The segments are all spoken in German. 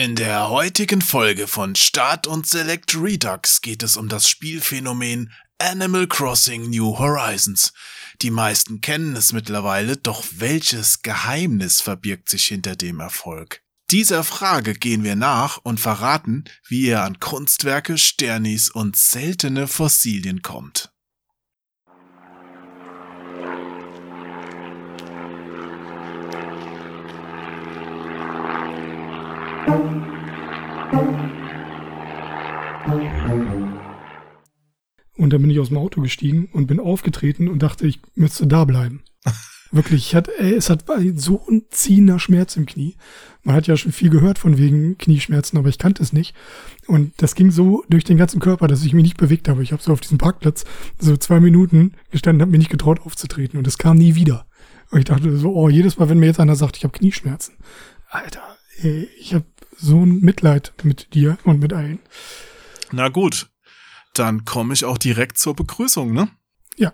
In der heutigen Folge von Start und Select Redux geht es um das Spielphänomen Animal Crossing New Horizons. Die meisten kennen es mittlerweile, doch welches Geheimnis verbirgt sich hinter dem Erfolg? Dieser Frage gehen wir nach und verraten, wie ihr an Kunstwerke, Sternis und seltene Fossilien kommt. Und dann bin ich aus dem Auto gestiegen und bin aufgetreten und dachte, ich müsste da bleiben. Wirklich, ich hatte, ey, es hat so ein ziehender Schmerz im Knie. Man hat ja schon viel gehört von wegen Knieschmerzen, aber ich kannte es nicht. Und das ging so durch den ganzen Körper, dass ich mich nicht bewegt habe. Ich habe so auf diesem Parkplatz so zwei Minuten gestanden, habe mir nicht getraut aufzutreten und es kam nie wieder. Und ich dachte so, oh, jedes Mal, wenn mir jetzt einer sagt, ich habe Knieschmerzen. Alter, ey, ich habe so ein Mitleid mit dir und mit allen. Na gut, dann komme ich auch direkt zur Begrüßung, ne? Ja.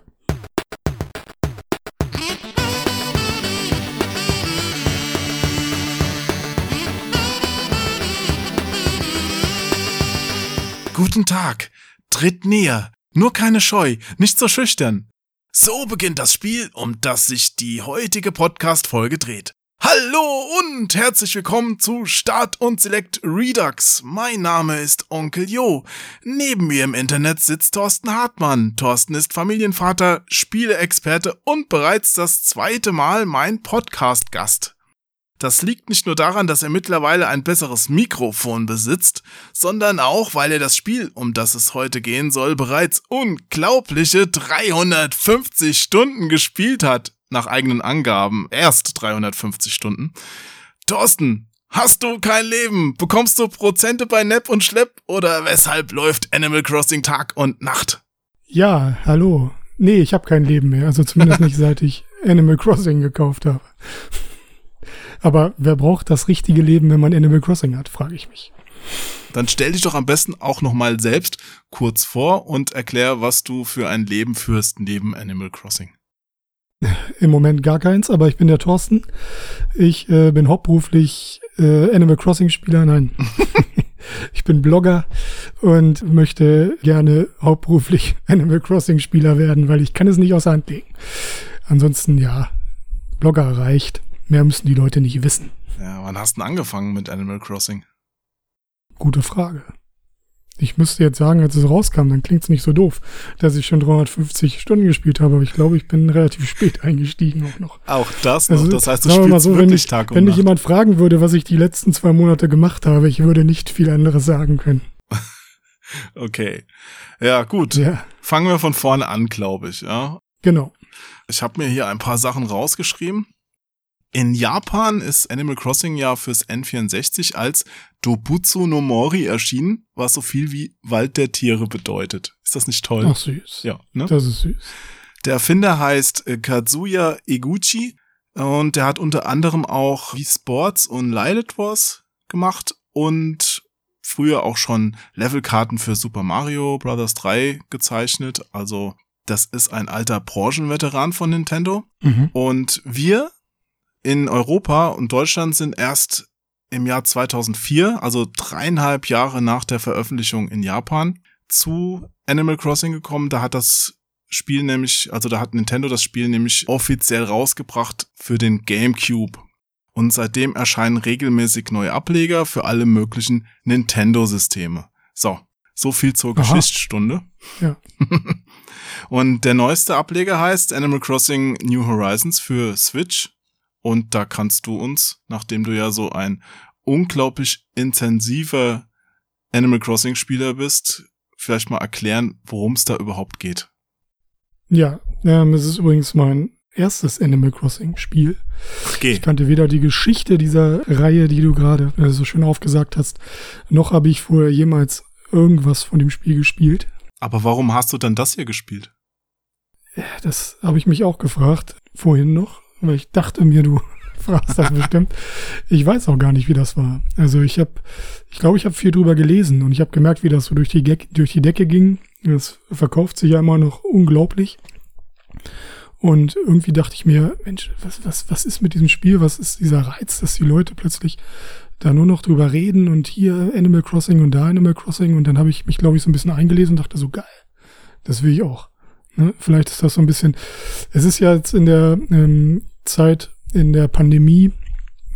Guten Tag. Tritt näher. Nur keine Scheu, nicht so schüchtern. So beginnt das Spiel, um das sich die heutige Podcast-Folge dreht. Hallo und herzlich willkommen zu Start und Select Redux. Mein Name ist Onkel Jo. Neben mir im Internet sitzt Thorsten Hartmann. Thorsten ist Familienvater, Spieleexperte und bereits das zweite Mal mein Podcast-Gast. Das liegt nicht nur daran, dass er mittlerweile ein besseres Mikrofon besitzt, sondern auch, weil er das Spiel, um das es heute gehen soll, bereits unglaubliche 350 Stunden gespielt hat nach eigenen Angaben erst 350 Stunden. Thorsten, hast du kein Leben? Bekommst du Prozente bei Nepp und Schlepp? Oder weshalb läuft Animal Crossing Tag und Nacht? Ja, hallo. Nee, ich habe kein Leben mehr. Also zumindest nicht seit ich Animal Crossing gekauft habe. Aber wer braucht das richtige Leben, wenn man Animal Crossing hat, frage ich mich. Dann stell dich doch am besten auch nochmal selbst kurz vor und erklär, was du für ein Leben führst neben Animal Crossing. Im Moment gar keins, aber ich bin der Thorsten. Ich äh, bin hauptberuflich äh, Animal Crossing Spieler. Nein. ich bin Blogger und möchte gerne hauptberuflich Animal Crossing Spieler werden, weil ich kann es nicht aus der Hand legen. Ansonsten, ja, Blogger reicht. Mehr müssen die Leute nicht wissen. Ja, wann hast du denn angefangen mit Animal Crossing? Gute Frage. Ich müsste jetzt sagen, als es rauskam, dann klingt es nicht so doof, dass ich schon 350 Stunden gespielt habe, aber ich glaube, ich bin relativ spät eingestiegen auch noch. Auch das noch? Also, das heißt, du spielst mal so, wirklich wenn ich, Tag und Wenn mich jemand fragen würde, was ich die letzten zwei Monate gemacht habe, ich würde nicht viel anderes sagen können. okay. Ja, gut. Ja. Fangen wir von vorne an, glaube ich, ja. Genau. Ich habe mir hier ein paar Sachen rausgeschrieben. In Japan ist Animal Crossing ja fürs N64 als Dobutsu no Mori erschienen, was so viel wie Wald der Tiere bedeutet. Ist das nicht toll? Ach süß. Ja, ne? Das ist süß. Der Erfinder heißt äh, Kazuya Eguchi und der hat unter anderem auch Wii Sports und Lilith Wars gemacht und früher auch schon Levelkarten für Super Mario Bros. 3 gezeichnet. Also das ist ein alter Branchenveteran von Nintendo. Mhm. Und wir in Europa und Deutschland sind erst im Jahr 2004, also dreieinhalb Jahre nach der Veröffentlichung in Japan, zu Animal Crossing gekommen. Da hat das Spiel nämlich, also da hat Nintendo das Spiel nämlich offiziell rausgebracht für den GameCube. Und seitdem erscheinen regelmäßig neue Ableger für alle möglichen Nintendo-Systeme. So, so viel zur Aha. Geschichtsstunde. Ja. Und der neueste Ableger heißt Animal Crossing New Horizons für Switch und da kannst du uns, nachdem du ja so ein unglaublich intensiver Animal Crossing Spieler bist, vielleicht mal erklären, worum es da überhaupt geht. Ja, ähm, es ist übrigens mein erstes Animal Crossing Spiel. Okay. Ich kannte weder die Geschichte dieser Reihe, die du gerade äh, so schön aufgesagt hast, noch habe ich vorher jemals irgendwas von dem Spiel gespielt. Aber warum hast du dann das hier gespielt? Das habe ich mich auch gefragt, vorhin noch weil ich dachte mir, du fragst das bestimmt. Ich weiß auch gar nicht, wie das war. Also ich habe, ich glaube, ich habe viel drüber gelesen und ich habe gemerkt, wie das so durch die, durch die Decke ging. Das verkauft sich ja immer noch unglaublich. Und irgendwie dachte ich mir, Mensch, was, was, was ist mit diesem Spiel? Was ist dieser Reiz, dass die Leute plötzlich da nur noch drüber reden und hier Animal Crossing und da Animal Crossing und dann habe ich mich, glaube ich, so ein bisschen eingelesen und dachte so, geil, das will ich auch. Ne? Vielleicht ist das so ein bisschen, es ist ja jetzt in der ähm, Zeit, in der Pandemie,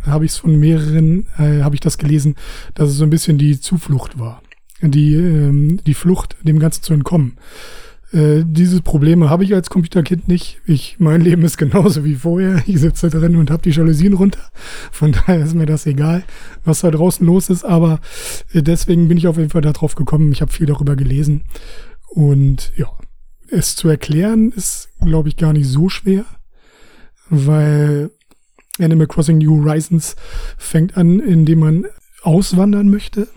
habe ich es von mehreren, äh, habe ich das gelesen, dass es so ein bisschen die Zuflucht war. Die, ähm, die Flucht, dem Ganzen zu entkommen. Äh, diese Probleme habe ich als Computerkind nicht. Ich, mein Leben ist genauso wie vorher. Ich sitze drin und habe die Jalousien runter. Von daher ist mir das egal, was da draußen los ist. Aber äh, deswegen bin ich auf jeden Fall darauf gekommen. Ich habe viel darüber gelesen. Und ja, es zu erklären ist, glaube ich, gar nicht so schwer, weil Animal Crossing New Horizons fängt an, indem man auswandern möchte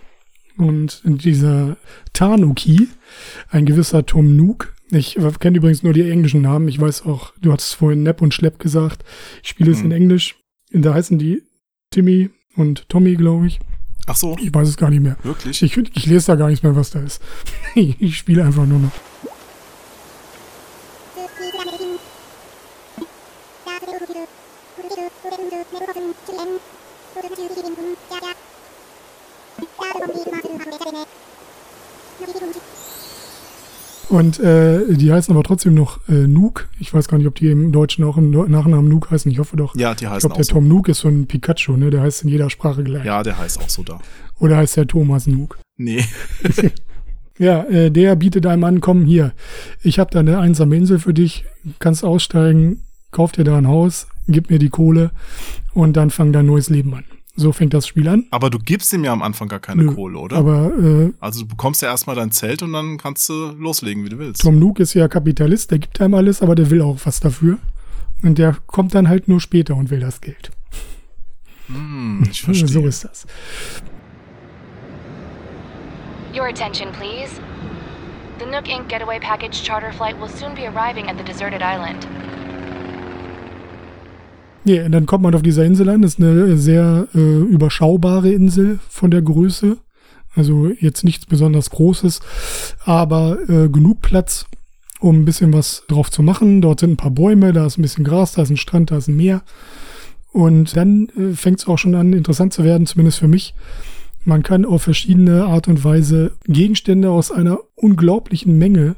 und dieser Tanuki, ein gewisser Tom Nook, ich kenne übrigens nur die englischen Namen. Ich weiß auch, du hattest vorhin Nepp und Schlepp gesagt. Ich spiele es mhm. in Englisch. Da heißen die Timmy und Tommy, glaube ich. Ach so. Ich weiß es gar nicht mehr. Wirklich? Ich, ich lese da gar nichts mehr, was da ist. ich spiele einfach nur noch. Und äh, die heißen aber trotzdem noch äh, Nook. Ich weiß gar nicht, ob die im Deutschen auch im Nachnamen Nook heißen. Ich hoffe doch. Ja, die heißen Ich glaube, der Tom Nook ist so ein Pikachu, ne? Der heißt in jeder Sprache gleich. Ja, der heißt auch so da. Oder heißt der Thomas Nook? Nee. ja, äh, der bietet einem an, komm hier, ich habe da eine einsame Insel für dich, kannst aussteigen, kauf dir da ein Haus, gib mir die Kohle und dann fang dein neues Leben an. So fängt das Spiel an. Aber du gibst ihm ja am Anfang gar keine Nö, Kohle, oder? Aber äh, also du bekommst ja erstmal dein Zelt und dann kannst du loslegen, wie du willst. Tom Nook ist ja Kapitalist, der gibt einem alles, aber der will auch was dafür. Und der kommt dann halt nur später und will das Geld. Hm, ich verstehe. So ist das. Your attention, please. The Nook Inc. Getaway Package charter flight will soon be arriving at the deserted island. Nee, dann kommt man auf dieser Insel an. Das ist eine sehr äh, überschaubare Insel von der Größe. Also jetzt nichts besonders Großes, aber äh, genug Platz, um ein bisschen was drauf zu machen. Dort sind ein paar Bäume, da ist ein bisschen Gras, da ist ein Strand, da ist ein Meer. Und dann äh, fängt es auch schon an, interessant zu werden, zumindest für mich. Man kann auf verschiedene Art und Weise Gegenstände aus einer unglaublichen Menge,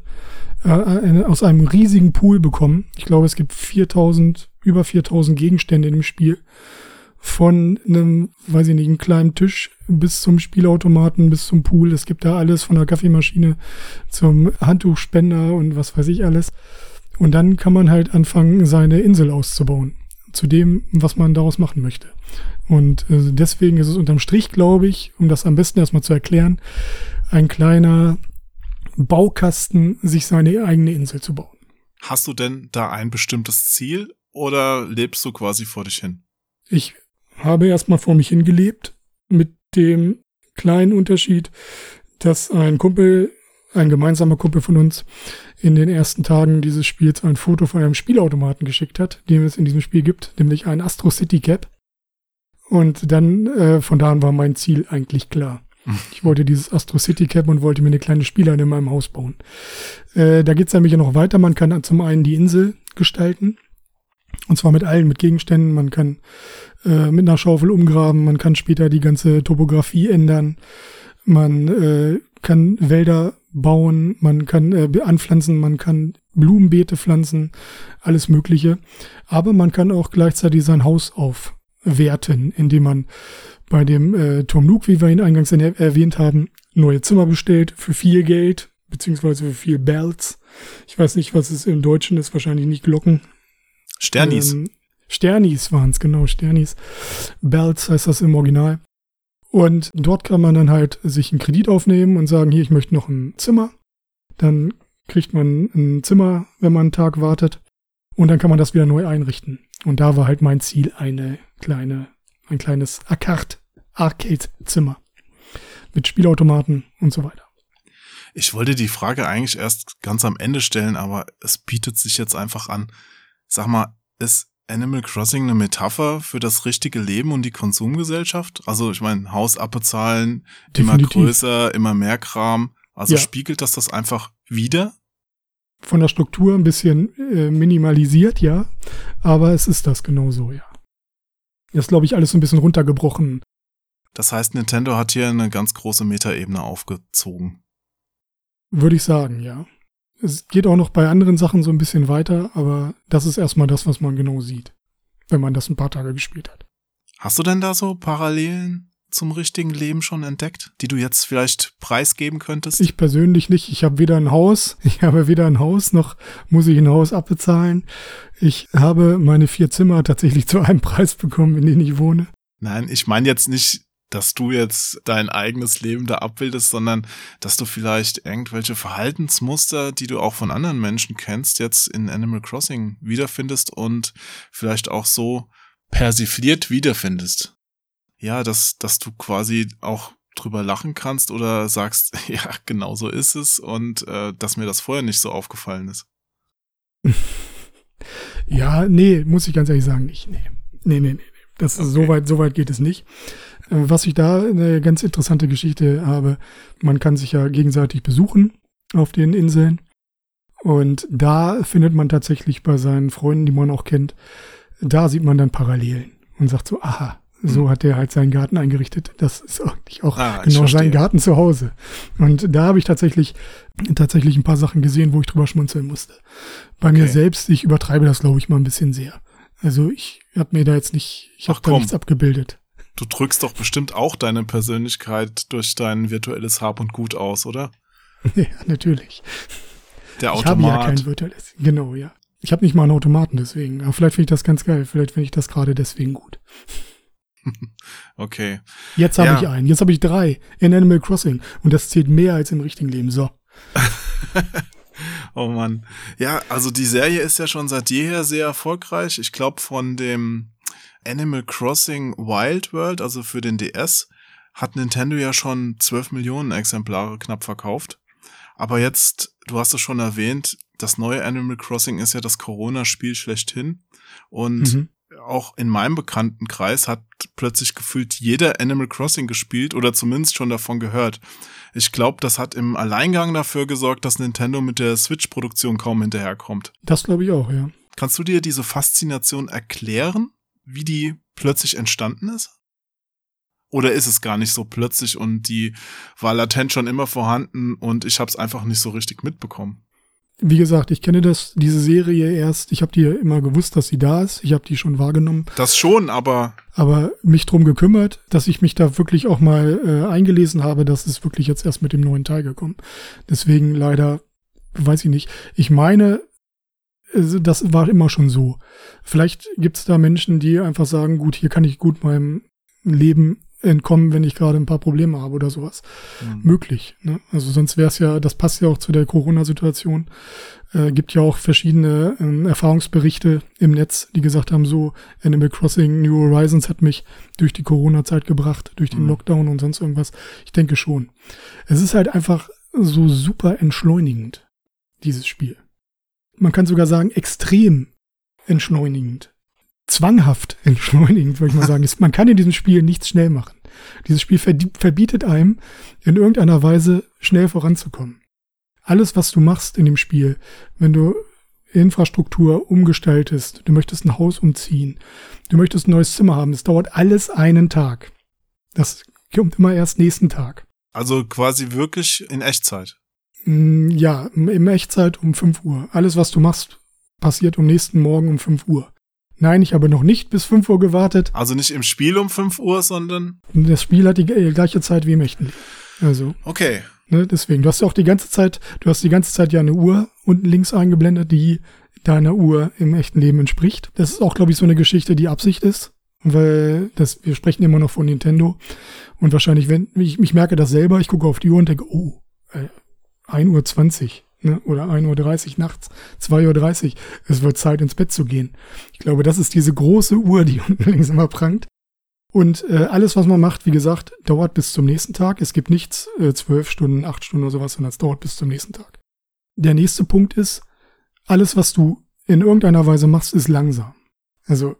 äh, äh aus einem riesigen Pool bekommen. Ich glaube, es gibt 4000 über 4000 Gegenstände dem Spiel. Von einem, weiß ich nicht, einem kleinen Tisch bis zum Spielautomaten, bis zum Pool. Es gibt da alles von der Kaffeemaschine zum Handtuchspender und was weiß ich alles. Und dann kann man halt anfangen, seine Insel auszubauen. Zu dem, was man daraus machen möchte. Und äh, deswegen ist es unterm Strich, glaube ich, um das am besten erstmal zu erklären, ein kleiner Baukasten, sich seine eigene Insel zu bauen. Hast du denn da ein bestimmtes Ziel oder lebst du quasi vor dich hin? Ich habe erstmal vor mich hingelebt mit dem kleinen Unterschied, dass ein Kumpel, ein gemeinsamer Kumpel von uns, in den ersten Tagen dieses Spiels ein Foto von einem Spielautomaten geschickt hat, den es in diesem Spiel gibt, nämlich ein Astro City Cap. Und dann, äh, von da an war mein Ziel eigentlich klar. Ich wollte dieses Astro City Cap und wollte mir eine kleine Spielhalle in meinem Haus bauen. Äh, da geht es nämlich noch weiter. Man kann zum einen die Insel gestalten. Und zwar mit allen, mit Gegenständen. Man kann äh, mit einer Schaufel umgraben, man kann später die ganze Topografie ändern, man äh, kann Wälder bauen, man kann äh, anpflanzen, man kann Blumenbeete pflanzen, alles Mögliche. Aber man kann auch gleichzeitig sein Haus aufwerten, indem man bei dem äh, Tom Nook, wie wir ihn eingangs erwähnt haben, neue Zimmer bestellt für viel Geld, beziehungsweise für viel Bells. Ich weiß nicht, was es im Deutschen ist, wahrscheinlich nicht Glocken, Sternis. Ähm, Sternis waren es, genau, Sternis. Bells heißt das im Original. Und dort kann man dann halt sich einen Kredit aufnehmen und sagen, hier, ich möchte noch ein Zimmer. Dann kriegt man ein Zimmer, wenn man einen Tag wartet. Und dann kann man das wieder neu einrichten. Und da war halt mein Ziel eine kleine, ein kleines Arcade-Zimmer. Mit Spielautomaten und so weiter. Ich wollte die Frage eigentlich erst ganz am Ende stellen, aber es bietet sich jetzt einfach an. Sag mal, ist Animal Crossing eine Metapher für das richtige Leben und die Konsumgesellschaft? Also ich meine, Haus abbezahlen, immer größer, immer mehr Kram. Also ja. spiegelt das das einfach wieder? von der Struktur ein bisschen äh, minimalisiert, ja. Aber es ist das genauso, ja. Das ist, glaube ich, alles so ein bisschen runtergebrochen. Das heißt, Nintendo hat hier eine ganz große Metaebene aufgezogen. Würde ich sagen, ja. Es geht auch noch bei anderen Sachen so ein bisschen weiter, aber das ist erstmal das, was man genau sieht, wenn man das ein paar Tage gespielt hat. Hast du denn da so Parallelen zum richtigen Leben schon entdeckt, die du jetzt vielleicht preisgeben könntest? Ich persönlich nicht. Ich habe weder ein Haus, ich habe weder ein Haus, noch muss ich ein Haus abbezahlen. Ich habe meine vier Zimmer tatsächlich zu einem Preis bekommen, in dem ich wohne. Nein, ich meine jetzt nicht, dass du jetzt dein eigenes Leben da abbildest, sondern dass du vielleicht irgendwelche Verhaltensmuster, die du auch von anderen Menschen kennst, jetzt in Animal Crossing wiederfindest und vielleicht auch so persifliert wiederfindest ja, dass, dass du quasi auch drüber lachen kannst oder sagst, ja, genau so ist es und äh, dass mir das vorher nicht so aufgefallen ist. ja, nee, muss ich ganz ehrlich sagen, nicht. Nee, nee, nee, nee. Das okay. so weit, so weit geht es nicht. Was ich da eine ganz interessante Geschichte habe, man kann sich ja gegenseitig besuchen auf den Inseln. Und da findet man tatsächlich bei seinen Freunden, die man auch kennt, da sieht man dann Parallelen und sagt so, aha, so hm. hat er halt seinen Garten eingerichtet. Das ist eigentlich auch ah, genau sein Garten zu Hause. Und da habe ich tatsächlich, tatsächlich ein paar Sachen gesehen, wo ich drüber schmunzeln musste. Bei okay. mir selbst, ich übertreibe das, glaube ich, mal ein bisschen sehr. Also ich habe mir da jetzt nicht, ich habe da nichts abgebildet. Du drückst doch bestimmt auch deine Persönlichkeit durch dein virtuelles Hab und Gut aus, oder? ja, natürlich. Der Automat. Ich habe ja kein virtuelles, genau, ja. Ich habe nicht mal einen Automaten deswegen. Aber vielleicht finde ich das ganz geil. Vielleicht finde ich das gerade deswegen gut. okay. Jetzt habe ja. ich einen. Jetzt habe ich drei in Animal Crossing. Und das zählt mehr als im richtigen Leben. So. oh Mann. Ja, also die Serie ist ja schon seit jeher sehr erfolgreich. Ich glaube, von dem Animal Crossing Wild World, also für den DS, hat Nintendo ja schon 12 Millionen Exemplare knapp verkauft. Aber jetzt, du hast es schon erwähnt, das neue Animal Crossing ist ja das Corona-Spiel schlechthin. Und mhm auch in meinem Bekanntenkreis hat plötzlich gefühlt jeder Animal Crossing gespielt oder zumindest schon davon gehört. Ich glaube, das hat im Alleingang dafür gesorgt, dass Nintendo mit der Switch-Produktion kaum hinterherkommt. Das glaube ich auch, ja. Kannst du dir diese Faszination erklären, wie die plötzlich entstanden ist? Oder ist es gar nicht so plötzlich und die war latent schon immer vorhanden und ich habe es einfach nicht so richtig mitbekommen? wie gesagt, ich kenne das, diese Serie erst. Ich habe die immer gewusst, dass sie da ist. Ich habe die schon wahrgenommen. Das schon, aber. Aber mich drum gekümmert, dass ich mich da wirklich auch mal äh, eingelesen habe, dass es wirklich jetzt erst mit dem neuen Teil gekommen. Deswegen leider, weiß ich nicht. Ich meine, das war immer schon so. Vielleicht gibt es da Menschen, die einfach sagen, gut, hier kann ich gut meinem Leben entkommen, wenn ich gerade ein paar Probleme habe oder sowas. Mhm. Möglich. Ne? Also sonst wäre es ja, das passt ja auch zu der Corona-Situation. Äh, gibt ja auch verschiedene äh, Erfahrungsberichte im Netz, die gesagt haben, so Animal Crossing New Horizons hat mich durch die Corona-Zeit gebracht, durch den mhm. Lockdown und sonst irgendwas. Ich denke schon. Es ist halt einfach so super entschleunigend, dieses Spiel. Man kann sogar sagen, extrem entschleunigend zwanghaft entschleunigend, würde ich mal sagen. Man kann in diesem Spiel nichts schnell machen. Dieses Spiel verbietet einem, in irgendeiner Weise schnell voranzukommen. Alles, was du machst in dem Spiel, wenn du Infrastruktur umgestaltest, du möchtest ein Haus umziehen, du möchtest ein neues Zimmer haben, es dauert alles einen Tag. Das kommt immer erst nächsten Tag. Also quasi wirklich in Echtzeit. Mm, ja, im Echtzeit um 5 Uhr. Alles, was du machst, passiert am nächsten Morgen um 5 Uhr. Nein, ich habe noch nicht bis 5 Uhr gewartet. Also nicht im Spiel um 5 Uhr, sondern. Das Spiel hat die gleiche Zeit wie im echten. Also. Okay. Ne, deswegen. Du hast ja auch die ganze Zeit, du hast die ganze Zeit ja eine Uhr unten links eingeblendet, die deiner Uhr im echten Leben entspricht. Das ist auch, glaube ich, so eine Geschichte, die Absicht ist. Weil das, wir sprechen immer noch von Nintendo. Und wahrscheinlich, wenn, ich, ich merke das selber, ich gucke auf die Uhr und denke, oh, äh, 1 Uhr 20 ne? oder 1.30 Uhr nachts, 2.30 Uhr, es wird Zeit ins Bett zu gehen. Ich glaube, das ist diese große Uhr, die unten links immer prangt. Und äh, alles, was man macht, wie gesagt, dauert bis zum nächsten Tag. Es gibt nichts äh, zwölf Stunden, acht Stunden oder sowas, sondern es dauert bis zum nächsten Tag. Der nächste Punkt ist, alles, was du in irgendeiner Weise machst, ist langsam. Also,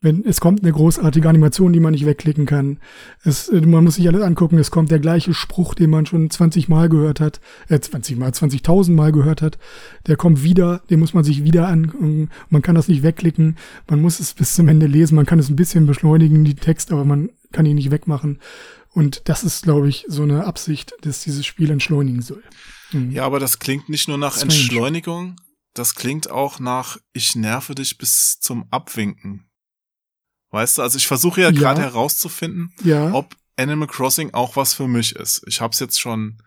wenn es kommt eine großartige Animation, die man nicht wegklicken kann. Es, äh, man muss sich alles angucken. Es kommt der gleiche Spruch, den man schon 20 Mal gehört hat, äh, 20 Mal, 20.000 Mal gehört hat. Der kommt wieder, den muss man sich wieder an. Man kann das nicht wegklicken. Man muss es bis zum Ende lesen. Man kann es ein bisschen beschleunigen, die Text, aber man kann ihn nicht wegmachen. Und das ist, glaube ich, so eine Absicht, dass dieses Spiel entschleunigen soll. Mhm. Ja, aber das klingt nicht nur nach. Entschleunigung, das klingt auch nach, ich nerve dich bis zum Abwinken. Weißt du, also ich versuche ja, ja. gerade herauszufinden, ja. ob Animal Crossing auch was für mich ist. Ich habe es jetzt schon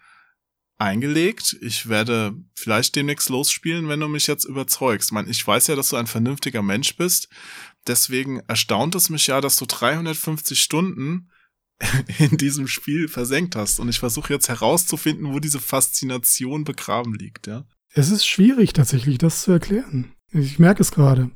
eingelegt. Ich werde vielleicht demnächst losspielen, wenn du mich jetzt überzeugst. Ich, meine, ich weiß ja, dass du ein vernünftiger Mensch bist. Deswegen erstaunt es mich ja, dass du 350 Stunden in diesem Spiel versenkt hast. Und ich versuche jetzt herauszufinden, wo diese Faszination begraben liegt, ja. Es ist schwierig tatsächlich, das zu erklären. Ich merke es gerade.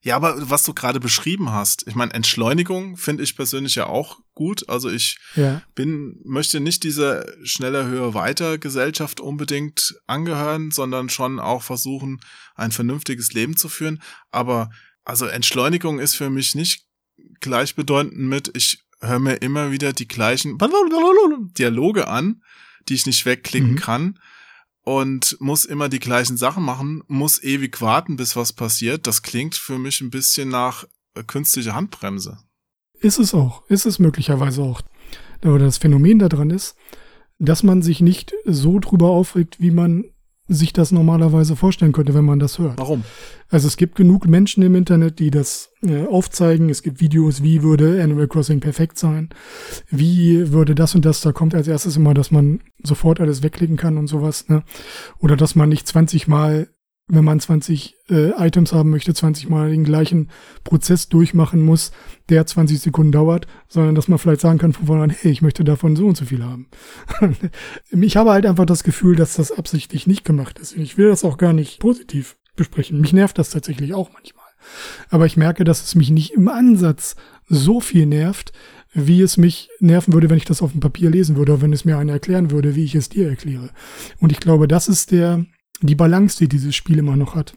Ja, aber was du gerade beschrieben hast, ich meine, Entschleunigung finde ich persönlich ja auch gut. Also ich ja. bin, möchte nicht dieser schneller, höher, weiter Gesellschaft unbedingt angehören, sondern schon auch versuchen, ein vernünftiges Leben zu führen. Aber also Entschleunigung ist für mich nicht gleichbedeutend mit, ich höre mir immer wieder die gleichen Dialoge an, die ich nicht wegklicken mhm. kann und muss immer die gleichen Sachen machen, muss ewig warten, bis was passiert. Das klingt für mich ein bisschen nach äh, künstlicher Handbremse. Ist es auch, ist es möglicherweise auch. Aber das Phänomen daran ist, dass man sich nicht so drüber aufregt, wie man sich das normalerweise vorstellen könnte, wenn man das hört. Warum? Also es gibt genug Menschen im Internet, die das äh, aufzeigen. Es gibt Videos, wie würde Animal Crossing perfekt sein? Wie würde das und das? Da kommt als erstes immer, dass man sofort alles wegklicken kann und sowas. Ne? Oder dass man nicht 20 Mal wenn man 20 äh, Items haben möchte, 20 Mal den gleichen Prozess durchmachen muss, der 20 Sekunden dauert, sondern dass man vielleicht sagen kann von vornherein, hey, ich möchte davon so und so viel haben. ich habe halt einfach das Gefühl, dass das absichtlich nicht gemacht ist. Ich will das auch gar nicht positiv besprechen. Mich nervt das tatsächlich auch manchmal. Aber ich merke, dass es mich nicht im Ansatz so viel nervt, wie es mich nerven würde, wenn ich das auf dem Papier lesen würde, oder wenn es mir einer erklären würde, wie ich es dir erkläre. Und ich glaube, das ist der, die Balance, die dieses Spiel immer noch hat.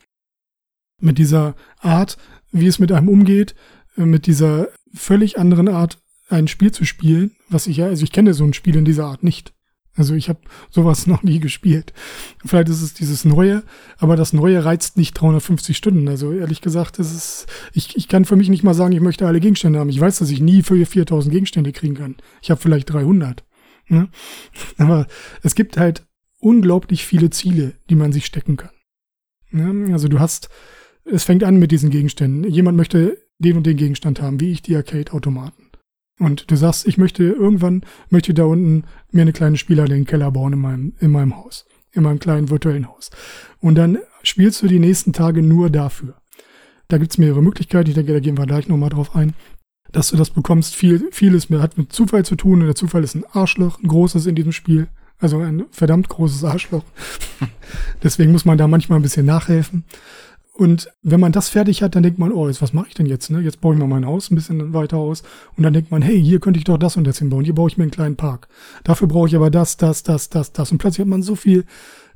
Mit dieser Art, wie es mit einem umgeht, äh, mit dieser völlig anderen Art, ein Spiel zu spielen, was ich ja, also ich kenne so ein Spiel in dieser Art nicht. Also ich habe sowas noch nie gespielt. Vielleicht ist es dieses Neue, aber das Neue reizt nicht 350 Stunden. Also ehrlich gesagt, ist es, ich, ich kann für mich nicht mal sagen, ich möchte alle Gegenstände haben. Ich weiß, dass ich nie für 4000 Gegenstände kriegen kann. Ich habe vielleicht 300. Ne? Aber es gibt halt unglaublich viele Ziele, die man sich stecken kann. Ja, also du hast, es fängt an mit diesen Gegenständen. Jemand möchte den und den Gegenstand haben, wie ich die Arcade-Automaten. Und du sagst, ich möchte irgendwann, möchte da unten mir eine kleine Spieler in den Keller bauen in meinem, in meinem Haus. In meinem kleinen virtuellen Haus. Und dann spielst du die nächsten Tage nur dafür. Da gibt's mehrere Möglichkeiten, ich denke, da gehen wir gleich nochmal drauf ein, dass du das bekommst. Viel, vieles hat mit Zufall zu tun und der Zufall ist ein Arschloch, ein großes in diesem Spiel. Also ein verdammt großes Arschloch. Deswegen muss man da manchmal ein bisschen nachhelfen. Und wenn man das fertig hat, dann denkt man, oh, jetzt was mache ich denn jetzt? Ne? Jetzt baue ich mal mein Haus ein bisschen weiter aus. Und dann denkt man, hey, hier könnte ich doch das und das hinbauen. Hier baue ich mir einen kleinen Park. Dafür brauche ich aber das, das, das, das, das. Und plötzlich hat man so viel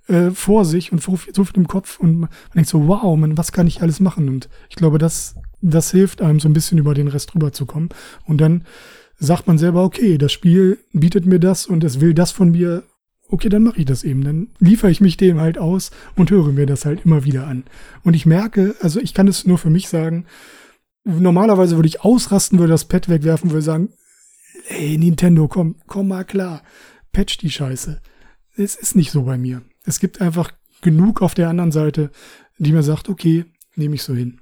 äh, vor sich und so viel, so viel im Kopf und man denkt so, wow, man, was kann ich alles machen? Und ich glaube, das, das hilft einem so ein bisschen über den Rest rüberzukommen. Und dann sagt man selber, okay, das Spiel bietet mir das und es will das von mir okay, dann mache ich das eben. Dann liefere ich mich dem halt aus und höre mir das halt immer wieder an. Und ich merke, also ich kann es nur für mich sagen, normalerweise würde ich ausrasten, würde das Pad wegwerfen, würde sagen, ey, Nintendo, komm, komm mal klar, patch die Scheiße. Es ist nicht so bei mir. Es gibt einfach genug auf der anderen Seite, die mir sagt, okay, nehme ich so hin.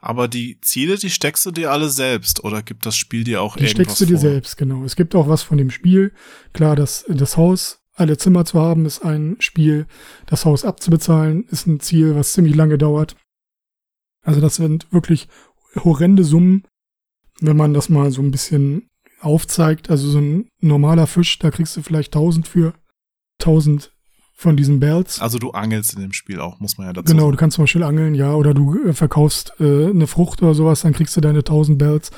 Aber die Ziele, die steckst du dir alle selbst oder gibt das Spiel dir auch die irgendwas Die steckst du dir vor? selbst, genau. Es gibt auch was von dem Spiel. Klar, das, das Haus alle Zimmer zu haben, ist ein Spiel. Das Haus abzubezahlen, ist ein Ziel, was ziemlich lange dauert. Also das sind wirklich horrende Summen, wenn man das mal so ein bisschen aufzeigt. Also so ein normaler Fisch, da kriegst du vielleicht 1000 für 1000 von diesen Bells. Also du angelst in dem Spiel auch, muss man ja dazu Genau, sagen. du kannst zum Beispiel angeln, ja, oder du äh, verkaufst äh, eine Frucht oder sowas, dann kriegst du deine 1000 Bells.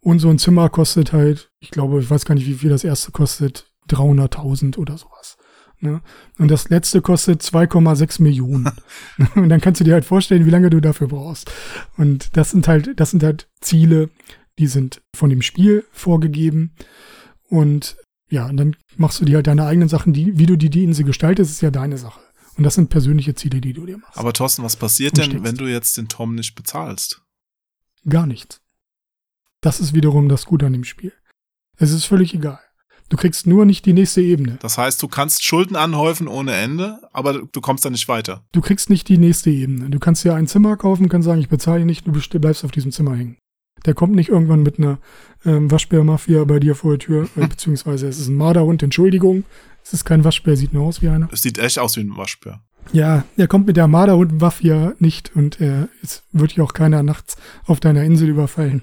Und so ein Zimmer kostet halt, ich glaube, ich weiß gar nicht, wie viel das erste kostet, 300.000 oder sowas. Ne? Und das letzte kostet 2,6 Millionen. und dann kannst du dir halt vorstellen, wie lange du dafür brauchst. Und das sind halt, das sind halt Ziele, die sind von dem Spiel vorgegeben. Und ja, und dann machst du dir halt deine eigenen Sachen, die, wie du die, die Insel gestaltest, ist ja deine Sache. Und das sind persönliche Ziele, die du dir machst. Aber Thorsten, was passiert denn, wenn du jetzt den Tom nicht bezahlst? Gar nichts. Das ist wiederum das Gute an dem Spiel. Es ist völlig egal. Du kriegst nur nicht die nächste Ebene. Das heißt, du kannst Schulden anhäufen ohne Ende, aber du kommst da nicht weiter. Du kriegst nicht die nächste Ebene. Du kannst dir ein Zimmer kaufen, kannst sagen, ich bezahle nicht, du bleibst auf diesem Zimmer hängen. Der kommt nicht irgendwann mit einer ähm, Waschbär-Mafia bei dir vor der Tür, äh, beziehungsweise es ist ein Marderhund, Entschuldigung. Es ist kein Waschbär, sieht nur aus wie einer. Es sieht echt aus wie ein Waschbär. Ja, er kommt mit der Marderhund-Mafia nicht und er, es wird ja auch keiner nachts auf deiner Insel überfallen.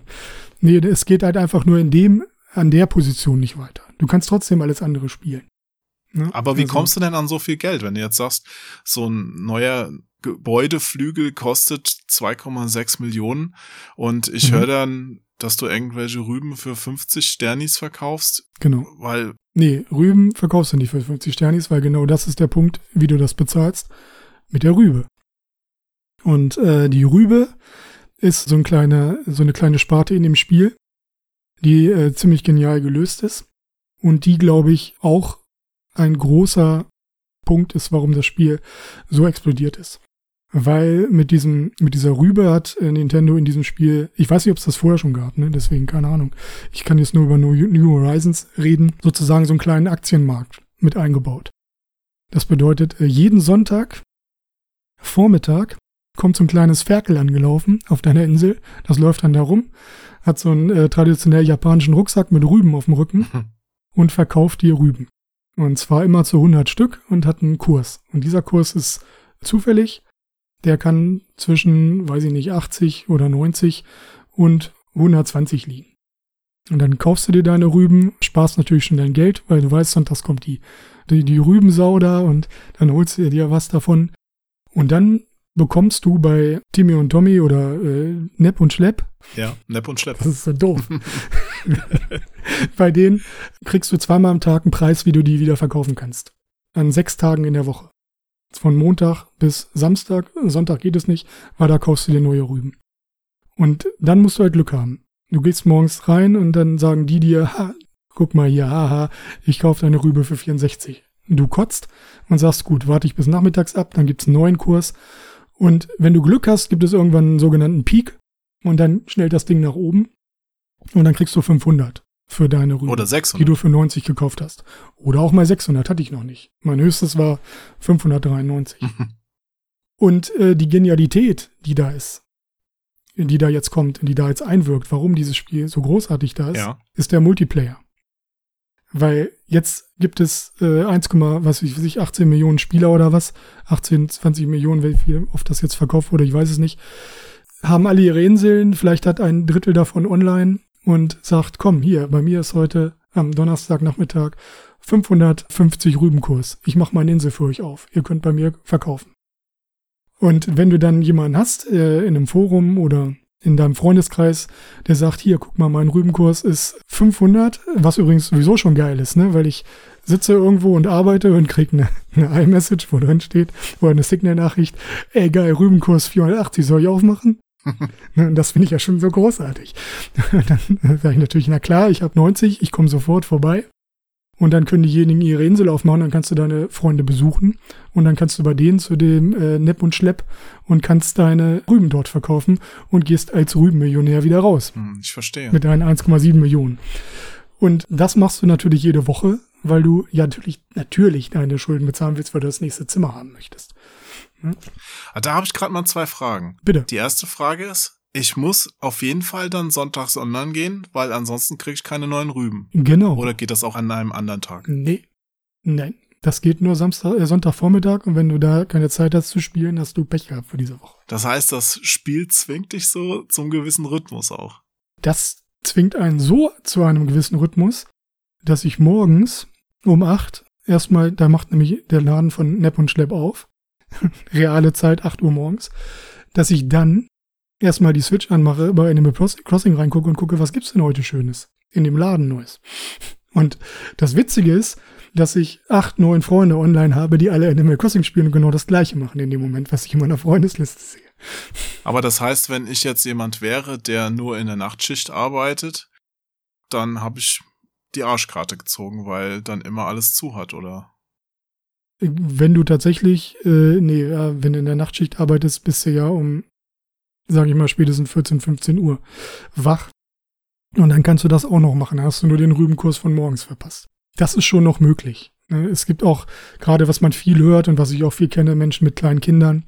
Nee, es geht halt einfach nur in dem, an der Position nicht weiter. Du kannst trotzdem alles andere spielen. Ne? Aber wie Also, kommst du denn an so viel Geld, wenn du jetzt sagst, so ein neuer Gebäudeflügel kostet 2,6 Millionen und ich Mhm. höre dann, dass du irgendwelche Rüben für 50 Sternis verkaufst, Genau. weil Nee, Rüben verkaufst du nicht für 50 Sternis, weil genau das ist der Punkt, wie du das bezahlst, mit der Rübe. Und äh, die Rübe ist so, ein kleine, so eine kleine Sparte in dem Spiel, die äh, ziemlich genial gelöst ist und die, glaube ich, auch ein großer Punkt ist, warum das Spiel so explodiert ist. Weil mit diesem, mit dieser Rübe hat äh, Nintendo in diesem Spiel, ich weiß nicht, ob es das vorher schon gab, ne? Deswegen keine Ahnung. Ich kann jetzt nur über New Horizons reden, sozusagen so einen kleinen Aktienmarkt mit eingebaut. Das bedeutet, äh, jeden Sonntag Vormittag kommt so ein kleines Ferkel angelaufen auf deiner Insel. Das läuft dann da rum, hat so einen äh, traditionell japanischen Rucksack mit Rüben auf dem Rücken und verkauft dir Rüben. Und zwar immer zu 100 Stück und hat einen Kurs. Und dieser Kurs ist zufällig. Der kann zwischen, weiß ich nicht, 80 oder 90 und 120 liegen. Und dann kaufst du dir deine Rüben, sparst natürlich schon dein Geld, weil du weißt, sonntags kommt die, die, die Rübensau da und dann holst du dir was davon. Und dann bekommst du bei Timmy und Tommy oder äh, Nepp und Schlepp, ja, Nepp und Schlepp. das ist so doof. bei denen kriegst du zweimal am Tag einen Preis, wie du die wieder verkaufen kannst. An sechs Tagen in der Woche. Von Montag bis Samstag, Sonntag geht es nicht, weil da kaufst du dir neue Rüben. Und dann musst du halt Glück haben. Du gehst morgens rein und dann sagen die dir, ha, guck mal hier, haha, ich kaufe deine Rübe für 64. Du kotzt und sagst, gut, warte ich bis nachmittags ab, dann gibt's einen neuen Kurs. Und wenn du Glück hast, gibt es irgendwann einen sogenannten Peak und dann schnellt das Ding nach oben und dann kriegst du 500 für deine Rüben, Oder die 600. du für 90 gekauft hast. Oder auch mal 600 hatte ich noch nicht. Mein höchstes war 593. Und äh, die Genialität, die da ist, die da jetzt kommt, die da jetzt einwirkt, warum dieses Spiel so großartig da ist, Ja. ist der Multiplayer. Weil jetzt gibt es äh, 1, was weiß ich, 18 Millionen Spieler oder was, 18, 20 Millionen, wie viel oft das jetzt verkauft wurde, ich weiß es nicht, haben alle ihre Inseln, vielleicht hat ein Drittel davon online und sagt, komm, hier, bei mir ist heute am Donnerstagnachmittag 550 Rübenkurs. Ich mache meine Insel für euch auf. Ihr könnt bei mir verkaufen. Und wenn du dann jemanden hast äh, in einem Forum oder in deinem Freundeskreis, der sagt, hier, guck mal, mein Rübenkurs ist 500, was übrigens sowieso schon geil ist, ne, weil ich sitze irgendwo und arbeite und krieg eine, eine iMessage, wo drin steht, oder eine Signal-Nachricht, ey, geil, Rübenkurs 480, soll ich aufmachen? Ne, und das finde ich ja schon so großartig. dann sage ich natürlich, na klar, ich habe 90, ich komme sofort vorbei. Und dann können diejenigen ihre Insel aufmachen, dann kannst du deine Freunde besuchen und dann kannst du bei denen zu dem äh, Nepp und Schlepp und kannst deine Rüben dort verkaufen und gehst als Rübenmillionär wieder raus Hm, ich verstehe. mit deinen 1,7 Millionen. Und das machst du natürlich jede Woche, weil du ja natürlich, natürlich deine Schulden bezahlen willst, weil du das nächste Zimmer haben möchtest. Ah, Da habe ich gerade mal zwei Fragen. Bitte. Die erste Frage ist, ich muss auf jeden Fall dann sonntags online gehen, weil ansonsten kriege ich keine neuen Rüben. Genau. Oder geht das auch an einem anderen Tag? Nee. Nein. Das geht nur Samstag, äh, Sonntagvormittag und wenn du da keine Zeit hast zu spielen, hast du Pech gehabt für diese Woche. Das heißt, das Spiel zwingt dich so zum gewissen Rhythmus auch. Das zwingt einen so zu einem gewissen Rhythmus, dass ich morgens um acht erstmal, da macht nämlich der Laden von Nepp und Schlepp auf, reale Zeit, 8 Uhr morgens, dass ich dann erstmal die Switch anmache, bei Animal Cross- Crossing reingucke und gucke, was gibt's denn heute Schönes in dem Laden Neues. Und das Witzige ist, dass ich acht, neun Freunde online habe, die alle Animal Crossing spielen und genau das gleiche machen in dem Moment, was ich in meiner Freundesliste sehe. Aber das heißt, wenn ich jetzt jemand wäre, der nur in der Nachtschicht arbeitet, dann habe ich die Arschkarte gezogen, weil dann immer alles zu hat, oder? Wenn du tatsächlich, äh, nee, wenn du in der Nachtschicht arbeitest, bist du ja um, sage ich mal, spätestens 14, 15 Uhr wach. Und dann kannst du das auch noch machen. Da hast du nur den Rübenkurs von morgens verpasst. Das ist schon noch möglich. Ne? Es gibt auch, gerade was man viel hört und was ich auch viel kenne, Menschen mit kleinen Kindern,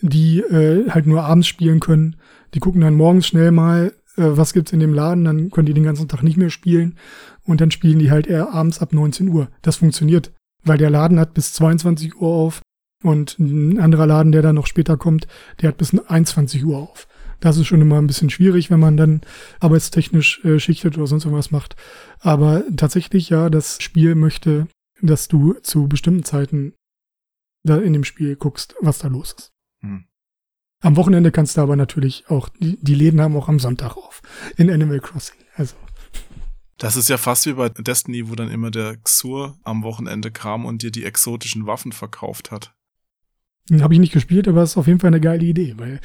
die äh, halt nur abends spielen können. Die gucken dann morgens schnell mal, äh, was gibt's in dem Laden, dann können die den ganzen Tag nicht mehr spielen und dann spielen die halt eher abends ab 19 Uhr. Das funktioniert, weil der Laden hat bis 22 Uhr auf und ein anderer Laden, der dann noch später kommt, der hat bis 21 Uhr auf. Das ist schon immer ein bisschen schwierig, wenn man dann arbeitstechnisch äh, schichtet oder sonst irgendwas macht. Aber tatsächlich, ja, das Spiel möchte, dass du zu bestimmten Zeiten da in dem Spiel guckst, was da los ist. Hm. Am Wochenende kannst du aber natürlich auch, die, die Läden haben auch am Sonntag auf in Animal Crossing. Also. Das ist ja fast wie bei Destiny, wo dann immer der Xur am Wochenende kam und dir die exotischen Waffen verkauft hat. Habe ich nicht gespielt, aber es ist auf jeden Fall eine geile Idee, weil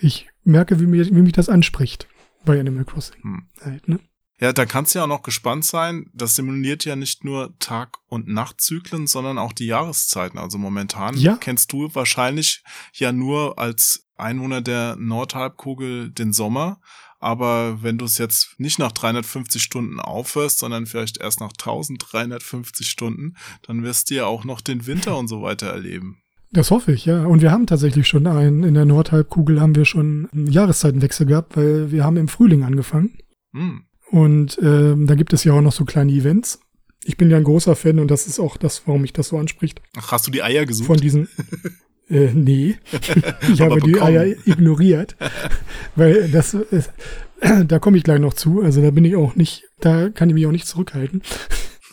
ich merke, wie, mir, wie mich das anspricht bei Animal Crossing. Hm. Halt, ne? Ja, da kannst du ja auch noch gespannt sein. Das simuliert ja nicht nur Tag- und Nachtzyklen, sondern auch die Jahreszeiten. Also momentan ja. kennst du wahrscheinlich ja nur als Einwohner der Nordhalbkugel den Sommer. Aber wenn du es jetzt nicht nach 350 Stunden aufhörst, sondern vielleicht erst nach 1350 Stunden, dann wirst du ja auch noch den Winter und so weiter erleben. Das hoffe ich, ja. Und wir haben tatsächlich schon einen, in der Nordhalbkugel haben wir schon einen Jahreszeitenwechsel gehabt, weil wir haben im Frühling angefangen. Hm. Und ähm, da gibt es ja auch noch so kleine Events. Ich bin ja ein großer Fan und das ist auch das, warum mich das so anspricht. Ach, hast du die Eier gesucht? Von diesen. äh, nee. ich habe die Eier ignoriert. weil das, äh, da komme ich gleich noch zu. Also da bin ich auch nicht, da kann ich mich auch nicht zurückhalten.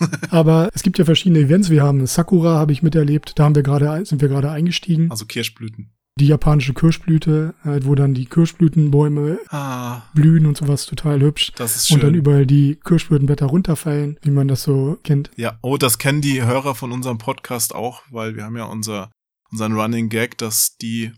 Aber es gibt ja verschiedene Events. Wir haben Sakura, habe ich miterlebt. Da haben wir gerade, sind wir gerade eingestiegen. Also Kirschblüten die japanische Kirschblüte, halt, wo dann die Kirschblütenbäume ah, blühen und sowas total hübsch. Das ist schön. Und dann überall die Kirschblütenblätter runterfallen, wie man das so kennt. Ja, oh, das kennen die Hörer von unserem Podcast auch, weil wir haben ja unser, unseren Running Gag, dass die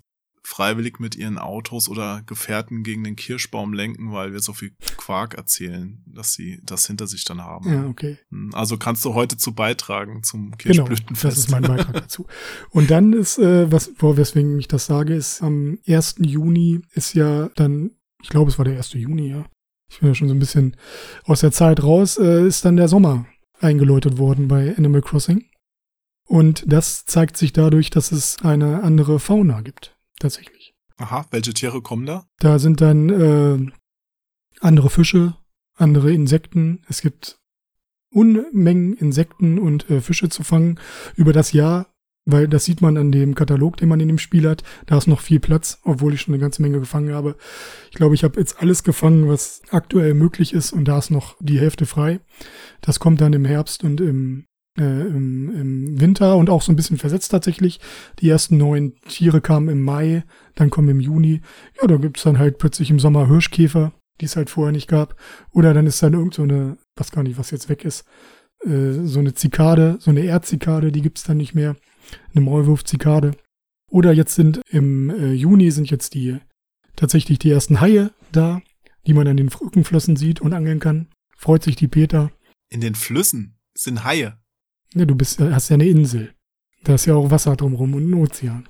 freiwillig mit ihren Autos oder Gefährten gegen den Kirschbaum lenken, weil wir so viel Quark erzählen, dass sie das hinter sich dann haben. Ja, okay. Hm, also kannst du heute zu beitragen zum Kirschblütenfest. Genau, das ist mein Beitrag dazu. Und dann ist, äh, was, weswegen ich das sage, ist am 1. Juni ist ja dann, ich glaube, es war der 1. Juni, ja. Ich bin ja schon so ein bisschen aus der Zeit raus, äh, ist dann der Sommer eingeläutet worden bei Animal Crossing. Und das zeigt sich dadurch, dass es eine andere Fauna gibt tatsächlich. Aha, welche Tiere kommen da? Da sind dann äh, andere Fische, andere Insekten. Es gibt Unmengen Insekten und äh, Fische zu fangen über das Jahr, weil das sieht man an dem Katalog, den man in dem Spiel hat. Da ist noch viel Platz, obwohl ich schon eine ganze Menge gefangen habe. Ich glaube, ich habe jetzt alles gefangen, was aktuell möglich ist und da ist noch die Hälfte frei. Das kommt dann im Herbst und im im, im Winter und auch so ein bisschen versetzt tatsächlich. Die ersten neun Tiere kamen im Mai, dann kommen im Juni. Ja, da gibt's dann halt plötzlich im Sommer Hirschkäfer, die es halt vorher nicht gab. Oder dann ist dann irgend so eine, was gar nicht, was jetzt weg ist, äh, so eine Zikade, so eine Erdzikade, die gibt's dann nicht mehr. Eine Maulwurfzikade. Oder jetzt sind im äh, Juni sind jetzt die tatsächlich die ersten Haie da, die man an den Rückenflossen sieht und angeln kann. Freut sich die Peter. In den Flüssen sind Haie. Ja, du bist, hast ja eine Insel. Da ist ja auch Wasser drumherum und ein Ozean.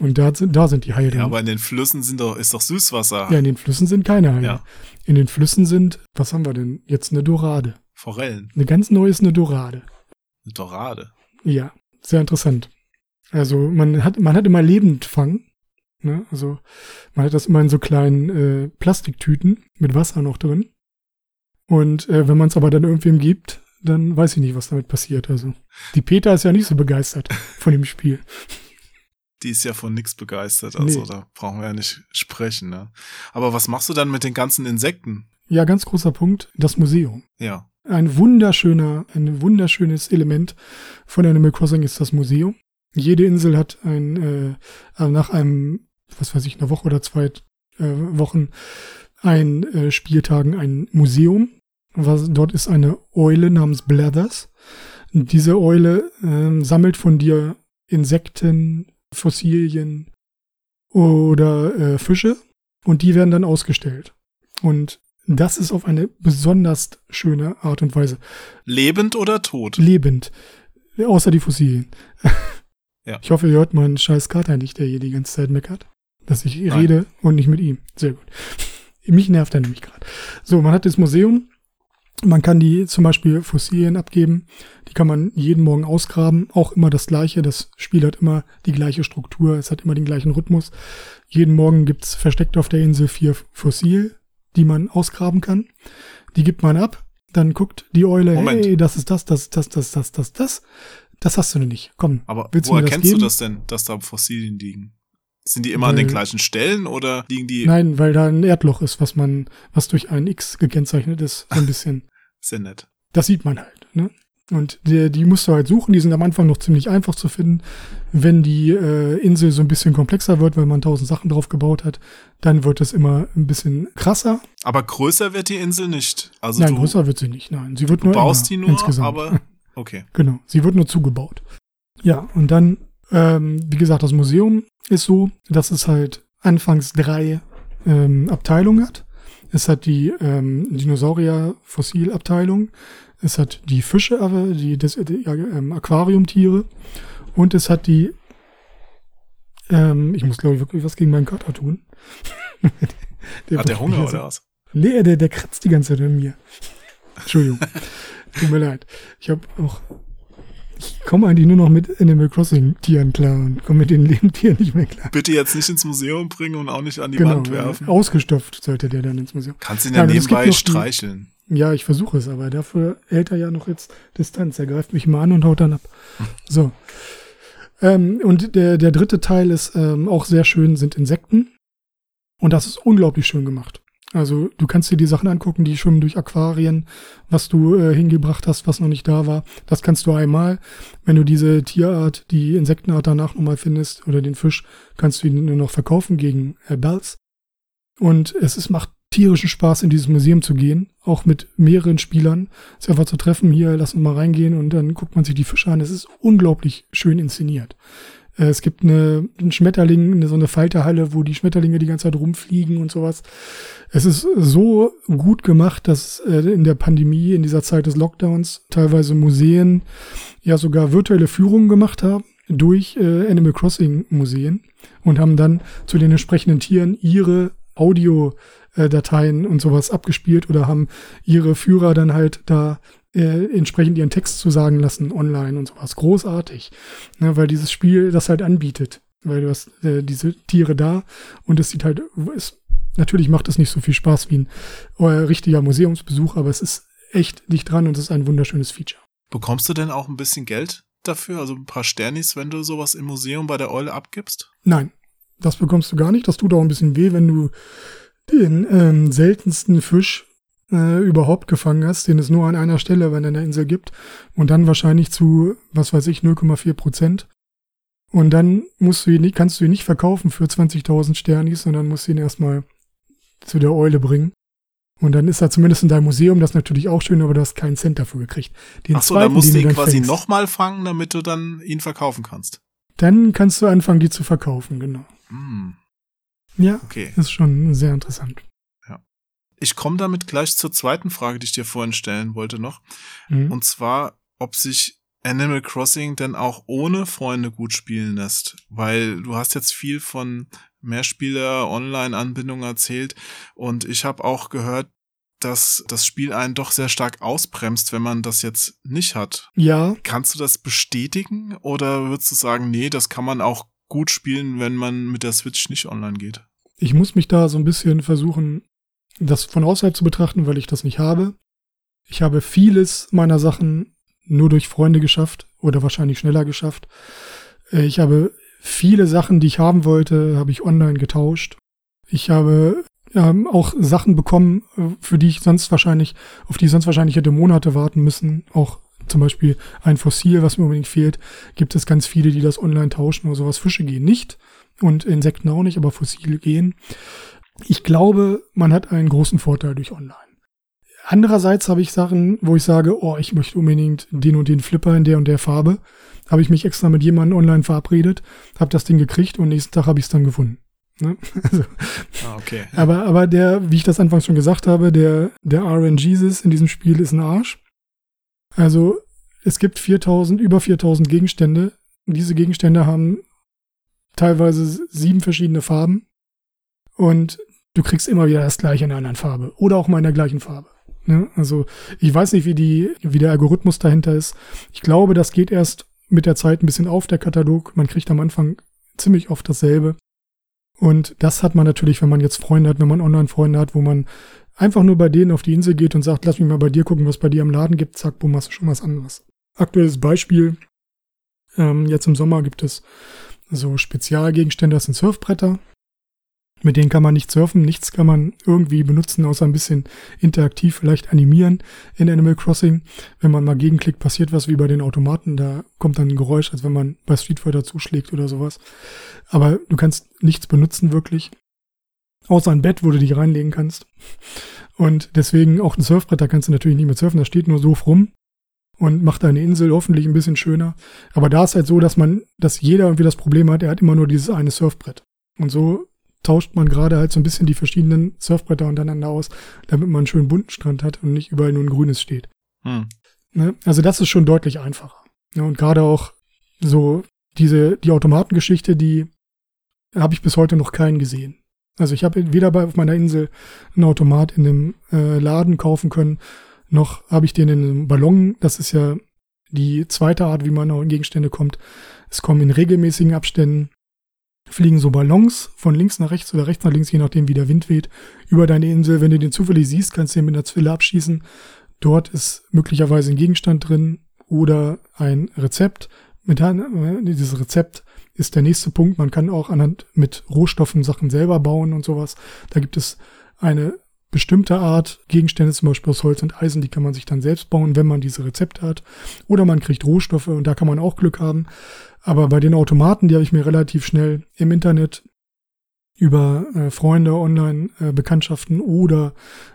Und da, da sind die Haie drin. Ja, aber in den Flüssen sind doch, ist doch Süßwasser. Ja, in den Flüssen sind keine Haie. Ja. In den Flüssen sind, was haben wir denn? Jetzt eine Dorade. Forellen. Eine ganz neue ist eine Dorade. Eine Dorade? Ja, sehr interessant. Also man hat, man hat immer Lebendfang. Ne? Also man hat das immer in so kleinen äh, Plastiktüten mit Wasser noch drin. Und äh, wenn man es aber dann irgendwem gibt, dann weiß ich nicht, was damit passiert. Also, die Peter ist ja nicht so begeistert von dem Spiel. Die ist ja von nichts begeistert, also nee. da brauchen wir ja nicht sprechen. Ne? Aber was machst du dann mit den ganzen Insekten? Ja, ganz großer Punkt, das Museum. Ja. Ein wunderschöner, ein wunderschönes Element von Animal Crossing ist das Museum. Jede Insel hat ein, äh, nach einem, was weiß ich, einer Woche oder zwei äh, Wochen, ein äh, Spieltagen ein Museum was, dort ist eine Eule namens Blathers. Diese Eule ähm, sammelt von dir Insekten, Fossilien oder äh, Fische und die werden dann ausgestellt. Und das ist auf eine besonders schöne Art und Weise. Lebend oder tot? Lebend. Außer die Fossilien. Ja. Ich hoffe, ihr hört meinen scheiß Kater nicht, der hier die ganze Zeit meckert. Dass ich Nein. rede und nicht mit ihm. Sehr gut. Mich nervt er nämlich gerade. So, man hat das Museum. Man kann die zum Beispiel Fossilien abgeben. Die kann man jeden Morgen ausgraben. Auch immer das gleiche. Das Spiel hat immer die gleiche Struktur. Es hat immer den gleichen Rhythmus. Jeden Morgen gibt's versteckt auf der Insel vier Fossil, die man ausgraben kann. Die gibt man ab. Dann guckt die Eule, Moment. hey, das ist das, das ist das, das, das, das, das. Das hast du nicht. Komm, Aber willst du woher mir das kennst du geben? das denn, dass da Fossilien liegen? Sind die immer an den Weil- gleichen Stellen oder liegen die Nein, weil da ein Erdloch ist, was man, was durch ein X gekennzeichnet ist, so ein bisschen. sehr nett? Das sieht man halt, ne? Und die, die musst du halt suchen, die sind am Anfang noch ziemlich einfach zu finden. Wenn die äh, Insel so ein bisschen komplexer wird, weil man tausend Sachen drauf gebaut hat, dann wird es immer ein bisschen krasser. Aber größer wird die Insel nicht. Also nein, du, größer wird sie nicht, nein. Sie wird du nur baust enger die nur, insgesamt. aber okay. Genau, sie wird nur zugebaut. Ja, und dann, ähm, wie gesagt, das Museum ist so, dass es halt anfangs drei ähm, Abteilungen hat. Es hat die ähm, Dinosaurier-Fossilabteilung, es hat die Fische, aber die, das, die ähm, Aquariumtiere und es hat die, ähm, ich muss glaube ich wirklich was gegen meinen Kater tun. Hat der Hunger oder was? Nee, der, der kratzt die ganze Zeit an mir. Entschuldigung. Tut mir leid. Ich habe auch. Ich komme eigentlich nur noch mit Animal Crossing Tieren klar und komme mit den Lebendtieren nicht mehr klar. Bitte jetzt nicht ins Museum bringen und auch nicht an die Genau. Wand werfen. Ausgestopft sollte der dann ins Museum. Kannst ihn ja Nein, nebenbei die- streicheln. Ja, ich versuche es, aber dafür hält er ja noch jetzt Distanz. Er greift mich mal an und haut dann ab. So. Ähm, und der, der dritte Teil ist ähm, auch sehr schön, sind Insekten. Und das ist unglaublich schön gemacht. Also du kannst dir die Sachen angucken, die schwimmen durch Aquarien, was du äh, hingebracht hast, was noch nicht da war. Das kannst du einmal. Wenn du diese Tierart, die Insektenart danach nochmal findest oder den Fisch, kannst du ihn nur noch verkaufen gegen äh, Bells. Und es ist, macht tierischen Spaß, in dieses Museum zu gehen, auch mit mehreren Spielern. Es einfach zu treffen, hier, lass uns mal reingehen und dann guckt man sich die Fische an. Es ist unglaublich schön inszeniert. Äh, Es gibt eine, einen Schmetterling, eine, so eine Falterhalle, wo die Schmetterlinge die ganze Zeit rumfliegen und sowas. Es ist so gut gemacht, dass äh, in der Pandemie, in dieser Zeit des Lockdowns, teilweise Museen ja sogar virtuelle Führungen gemacht haben durch äh, Animal Crossing Museen und haben dann zu den entsprechenden Tieren ihre Audiodateien und sowas abgespielt oder haben ihre Führer dann halt da äh, entsprechend ihren Text zu sagen lassen online und sowas. Großartig. Ne, weil dieses Spiel das halt anbietet. Weil du hast äh, diese Tiere da und es sieht halt, es, natürlich macht es nicht so viel Spaß wie ein äh, richtiger Museumsbesuch, aber es ist echt dicht dran und es ist ein wunderschönes Feature. Bekommst du denn auch ein bisschen Geld dafür? Also ein paar Sternis, wenn du sowas im Museum bei der Eule abgibst? Nein, das bekommst du gar nicht. Das tut auch ein bisschen weh, wenn du den ähm, seltensten Fisch äh, überhaupt gefangen hast, den es nur an einer Stelle an einer Insel gibt und dann wahrscheinlich zu, was weiß ich, 0,4 Prozent. Und dann musst du ihn nicht, kannst du ihn nicht verkaufen für 20.000 Sternis, sondern musst ihn erstmal zu der Eule bringen. Und dann ist er zumindest in deinem Museum, das ist natürlich auch schön, aber du hast keinen Cent dafür gekriegt. Den Ach so, dann musst den du ihn quasi nochmal fangen, damit du dann ihn verkaufen kannst. Dann kannst du anfangen, die zu verkaufen, genau. Hm, Ja, okay. ist schon sehr interessant. Ich komme damit gleich zur zweiten Frage, die ich dir vorhin stellen wollte noch. Mhm. Und zwar, ob sich Animal Crossing denn auch ohne Freunde gut spielen lässt. Weil du hast jetzt viel von Mehrspieler-Online-Anbindungen erzählt und ich habe auch gehört, dass das Spiel einen doch sehr stark ausbremst, wenn man das jetzt nicht hat. Ja, Kannst du das bestätigen oder würdest du sagen, nee, das kann man auch gut spielen, wenn man mit der Switch nicht online geht? ich muss mich da so ein bisschen versuchen, das von außerhalb zu betrachten, weil ich das nicht habe. Ich habe vieles meiner Sachen nur durch Freunde geschafft oder wahrscheinlich schneller geschafft. Äh, Ich habe viele Sachen, die ich haben wollte, habe ich online getauscht. Ich habe ähm, auch Sachen bekommen, äh, für die ich sonst wahrscheinlich, auf die ich sonst wahrscheinlich hätte Monate warten müssen. Auch zum Beispiel ein Fossil, was mir unbedingt fehlt, gibt es ganz viele, die das online tauschen oder sowas. Fische gehen nicht und Insekten auch nicht, aber Fossile gehen. Ich glaube, man hat einen großen Vorteil durch online. Andererseits habe ich Sachen, wo ich sage, oh, ich möchte unbedingt den und den Flipper in der und der Farbe. Habe ich mich extra mit jemandem online verabredet, habe das Ding gekriegt und nächsten Tag habe ich es dann gefunden. Ne? Also, ah, okay. Aber, aber der, wie ich das anfangs schon gesagt habe, der, der RNGesus in diesem Spiel ist ein Arsch. Also es gibt 4000, über 4000 Gegenstände. Diese Gegenstände haben teilweise sieben verschiedene Farben. Und du kriegst immer wieder das gleiche in einer anderen Farbe. Oder auch mal in der gleichen Farbe. Ne? Also ich weiß nicht, wie, die, wie der Algorithmus dahinter ist. Ich glaube, das geht erst mit der Zeit ein bisschen auf, der Katalog. Man kriegt am Anfang ziemlich oft dasselbe. Und das hat man natürlich, wenn man jetzt Freunde hat, wenn man Online-Freunde hat, wo man einfach nur bei denen auf die Insel geht und sagt, lass mich mal bei dir gucken, was bei dir im Laden gibt, zack, bumm, hast du schon was anderes. Aktuelles Beispiel, ähm, jetzt im Sommer gibt es so Spezialgegenstände, das sind Surfbretter. Mit denen kann man nicht surfen, nichts kann man irgendwie benutzen, außer ein bisschen interaktiv vielleicht animieren in Animal Crossing. Wenn man mal gegenklickt, passiert was wie bei den Automaten, da kommt dann ein Geräusch, als wenn man bei Street Fighter zuschlägt oder sowas. Aber du kannst nichts benutzen wirklich, außer ein Bett, wo du dich reinlegen kannst. Und deswegen auch ein Surfbrett, da kannst du natürlich nicht mehr surfen, das steht nur so rum und macht deine Insel hoffentlich ein bisschen schöner. Aber da ist halt so, dass man, dass jeder irgendwie das Problem hat, er hat immer nur dieses eine Surfbrett. Und so tauscht man gerade halt so ein bisschen die verschiedenen Surfbretter untereinander aus, damit man einen schönen bunten Strand hat und nicht überall nur ein grünes steht. Hm. Ne? Also das ist schon deutlich einfacher. Ja, und gerade auch so diese, die Automatengeschichte, die habe ich bis heute noch keinen gesehen. Also ich habe weder bei auf meiner Insel einen Automat in einem äh, Laden kaufen können, noch habe ich den in einem Ballon. Das ist ja die zweite Art, wie man an Gegenstände kommt. Es kommen in regelmäßigen Abständen fliegen so Ballons von links nach rechts oder rechts nach links, je nachdem wie der Wind weht, über deine Insel. Wenn du den zufällig siehst, kannst du ihn mit einer Zwille abschießen. Dort ist möglicherweise ein Gegenstand drin oder ein Rezept. Mit dieses Rezept ist der nächste Punkt. Man kann auch anhand mit Rohstoffen Sachen selber bauen und sowas. Da gibt es eine bestimmte Art Gegenstände, zum Beispiel aus Holz und Eisen, die kann man sich dann selbst bauen, wenn man diese Rezepte hat. Oder man kriegt Rohstoffe und da kann man auch Glück haben. Aber bei den Automaten, die habe ich mir relativ schnell im Internet über äh, Freunde, Online-Bekanntschaften äh, oder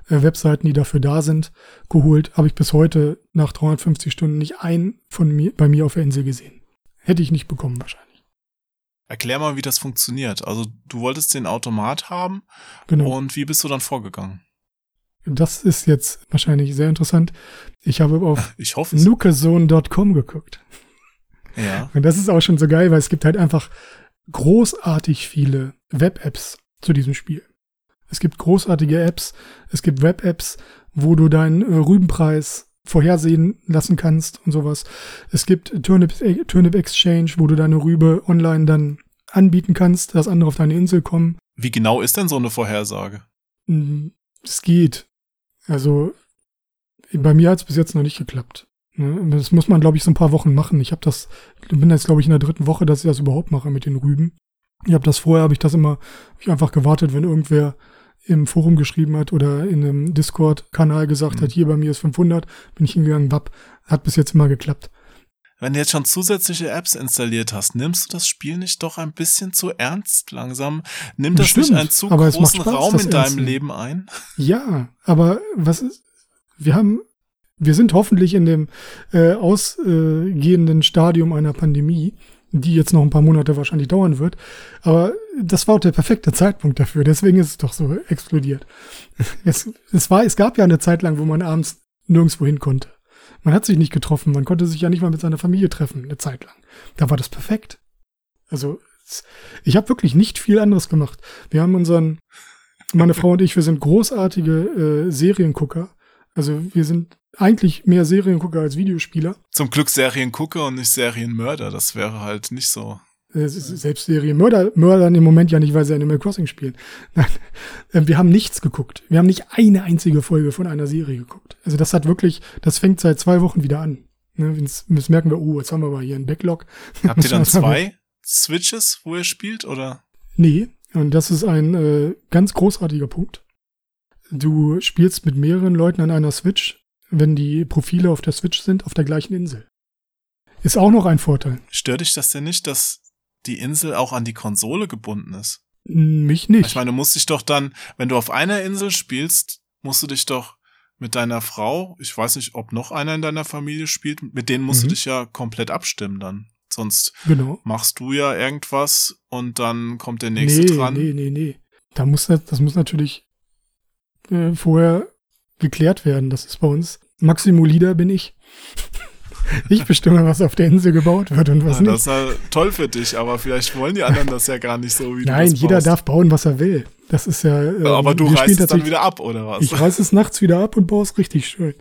äh, Webseiten, die dafür da sind, geholt, habe ich bis heute nach 350 Stunden nicht einen von mir bei mir auf der Insel gesehen. Hätte ich nicht bekommen wahrscheinlich. Erklär mal, wie das funktioniert. Also du wolltest den Automat haben genau. und wie bist du dann vorgegangen? Das ist jetzt wahrscheinlich sehr interessant. Ich habe auf ich geguckt. Ja. Und das ist auch schon so geil, weil es gibt halt einfach großartig viele Web-Apps zu diesem Spiel. Es gibt großartige Apps, es gibt Web-Apps, wo du deinen äh, Rübenpreis vorhersehen lassen kannst und sowas. Es gibt Turnip, äh, Turnip Exchange, wo du deine Rübe online dann anbieten kannst, dass andere auf deine Insel kommen. Wie genau ist denn so eine Vorhersage? Mm, es geht. Also bei mir hat es bis jetzt noch nicht geklappt. Ne? Das muss man, glaube ich, so ein paar Wochen machen. Ich habe das, bin jetzt, glaube ich, in der dritten Woche, dass ich das überhaupt mache mit den Rüben. Ich habe das vorher, habe ich das immer, hab ich einfach gewartet, wenn irgendwer im Forum geschrieben hat oder in einem Discord-Kanal gesagt mhm. hat, hier bei mir ist 500, bin ich hingegangen, wapp, hat bis jetzt immer geklappt. Wenn du jetzt schon zusätzliche Apps installiert hast, nimmst du das Spiel nicht doch ein bisschen zu ernst langsam? Nimmt das Bestimmt, nicht einen zu großen Spaß, Raum in deinem Leben ein? Ja, aber was ist, wir haben wir sind hoffentlich in dem äh, ausgehenden Stadium einer Pandemie, die jetzt noch ein paar Monate wahrscheinlich dauern wird. Aber das war auch der perfekte Zeitpunkt dafür. Deswegen ist es doch so explodiert. Es, es, war, es gab ja eine Zeit lang, wo man abends nirgendwo hin konnte. Man hat sich nicht getroffen. Man konnte sich ja nicht mal mit seiner Familie treffen, eine Zeit lang. Da war das perfekt. Also, ich habe wirklich nicht viel anderes gemacht. Wir haben unseren, meine Frau und ich, wir sind großartige äh, Seriengucker. Also wir sind eigentlich mehr Seriengucker als Videospieler. Zum Glück Seriengucker und nicht Serienmörder. Das wäre halt nicht so. Selbst Serienmörder mördern im Moment ja nicht, weil sie Animal Crossing spielen. Nein, äh, wir haben nichts geguckt. Wir haben nicht eine einzige Folge von einer Serie geguckt. Also das hat wirklich, das fängt seit zwei Wochen wieder an. Ne, merken wir, oh, jetzt haben wir aber hier einen Backlog. Habt ihr dann zwei Switches, wo ihr spielt, oder? Nee, und das ist ein äh, ganz großartiger Punkt. Du spielst mit mehreren Leuten an einer Switch wenn die Profile auf der Switch sind, auf der gleichen Insel. Ist auch noch ein Vorteil. Stört dich das denn nicht, dass die Insel auch an die Konsole gebunden ist? Mich nicht. Ich meine, du musst dich doch dann, wenn du auf einer Insel spielst, musst du dich doch mit deiner Frau, ich weiß nicht, ob noch einer in deiner Familie spielt, mit denen musst Mhm. du dich ja komplett abstimmen dann. Sonst Genau. machst du ja irgendwas und dann kommt der nächste nee, dran. nee, nee, nee. Da muss das, das muss natürlich äh, vorher geklärt werden. Das ist bei uns. Maximo Leader bin ich. Ich bestimme, was auf der Insel gebaut wird und was Ja, das nicht. ist ja toll für dich, aber vielleicht wollen die anderen das ja gar nicht so, wie Nein, du das jeder baust. darf bauen, was er will. Das ist ja. ähm, Aber du reißt es dann wieder ab, oder was? Ich reiß es nachts wieder ab und baue es richtig schön.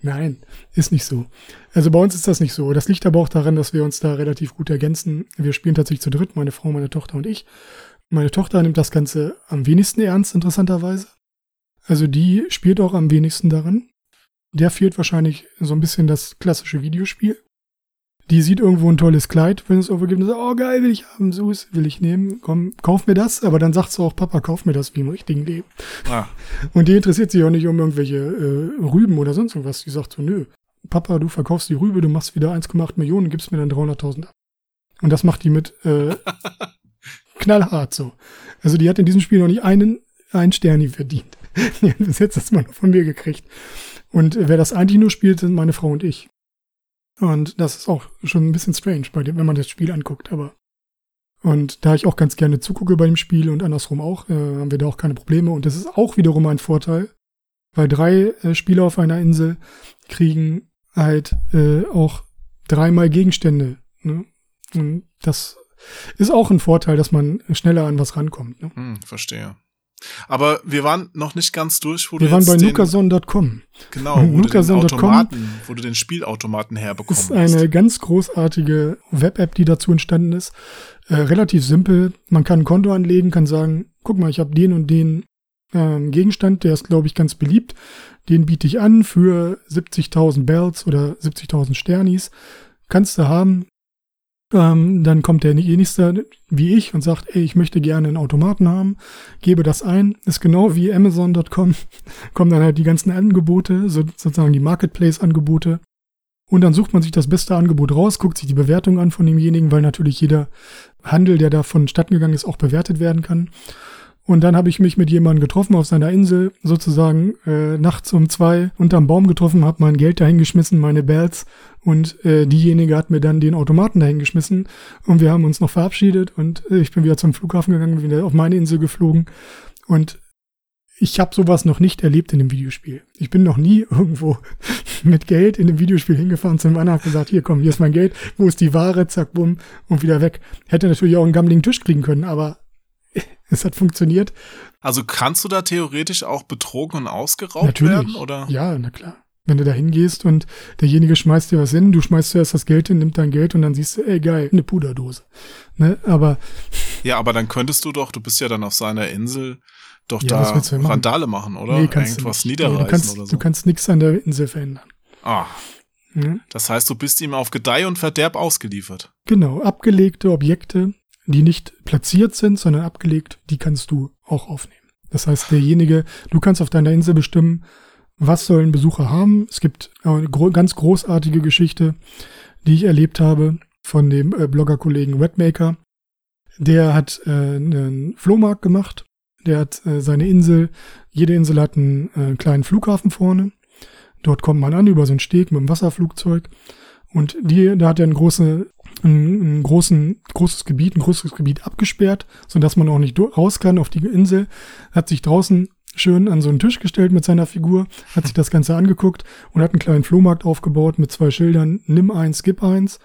Nein, ist nicht so. Also bei uns ist das nicht so. Das liegt aber auch daran, dass wir uns da relativ gut ergänzen. Wir spielen tatsächlich zu dritt, meine Frau, meine Tochter und ich. Meine Tochter nimmt das Ganze am wenigsten ernst, interessanterweise. Also die spielt auch am wenigsten daran. Der fehlt wahrscheinlich so ein bisschen das klassische Videospiel. Die sieht irgendwo ein tolles Kleid, wenn es irgendwo gibt, und sagt, oh geil, will ich haben, Sus, will ich nehmen, komm, kauf mir das. Aber dann sagt sie auch, Papa, kauf mir das wie im richtigen Leben. Ah, Und die interessiert sich auch nicht um irgendwelche äh, Rüben oder sonst irgendwas. Die sagt so, nö, Papa, du verkaufst die Rübe, du machst wieder 1,8 Millionen, gibst mir dann 300.000 ab. Und das macht die mit äh, knallhart so. Also die hat in diesem Spiel noch nicht einen, einen Sterni verdient. Die hat bis jetzt das mal von mir gekriegt. Und äh, wer das eigentlich nur spielt, sind meine Frau und ich. Und das ist auch schon ein bisschen strange bei dem, wenn man das Spiel anguckt, aber und da ich auch ganz gerne zugucke bei dem Spiel und andersrum auch, äh, haben wir da auch keine Probleme. Und das ist auch wiederum ein Vorteil, weil drei äh, Spieler auf einer Insel kriegen halt äh, auch dreimal Gegenstände. Ne? Und das ist auch ein Vorteil, dass man schneller an was rankommt. Ne? hm, verstehe. Aber wir waren noch nicht ganz durch, wo Wir du waren jetzt bei nukason.com. genau, wo du den nukason.com Automaten, wo du den Spielautomaten herbekommen ist eine hast. ganz großartige Web-App, die dazu entstanden ist. Äh, relativ simpel. Man kann ein Konto anlegen, kann sagen, guck mal, ich habe den und den ähm, Gegenstand, der ist, glaube ich, ganz beliebt. Den biete ich an für 70.000 Bells oder 70.000 Sternis. Kannst du haben. Ähm, dann kommt der nächste wie ich und sagt, ey, ich möchte gerne einen Automaten haben, gebe das ein. Ist genau wie Amazon.com. Kommen dann halt die ganzen Angebote, so, sozusagen die Marketplace-Angebote. Und dann sucht man sich das beste Angebot raus, guckt sich die Bewertung an von demjenigen, weil natürlich jeder Handel, der da vonstatten gegangen ist, auch bewertet werden kann. Und dann habe ich mich mit jemandem getroffen auf seiner Insel, sozusagen äh, nachts um zwei unterm Baum getroffen, habe mein Geld dahingeschmissen, meine Bells und äh, diejenige hat mir dann den Automaten dahingeschmissen und wir haben uns noch verabschiedet und äh, ich bin wieder zum Flughafen gegangen, bin wieder auf meine Insel geflogen und ich habe sowas noch nicht erlebt in einem Videospiel. Ich bin noch nie irgendwo mit Geld in einem Videospiel hingefahren zum anderen, hab gesagt, hier komm, hier ist mein Geld, wo ist die Ware, zack, bumm und wieder weg. Hätte natürlich auch einen gammeligen Tisch kriegen können, aber es hat funktioniert. Also kannst du da theoretisch auch betrogen und ausgeraubt Natürlich. werden, oder? Ja, na klar. Wenn du da hingehst und derjenige schmeißt dir was hin, du schmeißt zuerst das Geld hin, nimmt dein Geld und dann siehst du, ey geil, eine Puderdose. Ne? Aber Ja, aber dann könntest du doch, du bist ja dann auf seiner Insel, doch Ja, da? Randale machen, oder? nee, kannst Irgendwas du nicht. niederreißen nee, du kannst, oder so. Du kannst nichts an der Insel verändern. ah, Ne? das heißt, du bist ihm auf Gedeih und Verderb ausgeliefert. Genau, abgelegte Objekte, die nicht platziert sind, sondern abgelegt, die kannst du auch aufnehmen. Das heißt, derjenige, du kannst auf deiner Insel bestimmen, was sollen Besucher haben. Es gibt eine ganz großartige Geschichte, die ich erlebt habe von dem äh, Bloggerkollegen Webmaker. Der hat äh, einen Flohmarkt gemacht. Der hat äh, seine Insel, jede Insel hat einen kleinen Flughafen vorne. Dort kommt man an über so einen Steg mit einem Wasserflugzeug. Und die, da hat er ein, große, ein, ein großen, großes Gebiet, ein großes Gebiet abgesperrt, sodass man auch nicht raus kann auf die Insel. Hat sich draußen schön an so einen Tisch gestellt mit seiner Figur, hat sich das Ganze angeguckt und hat einen kleinen Flohmarkt aufgebaut mit zwei Schildern, nimm eins, gib eins.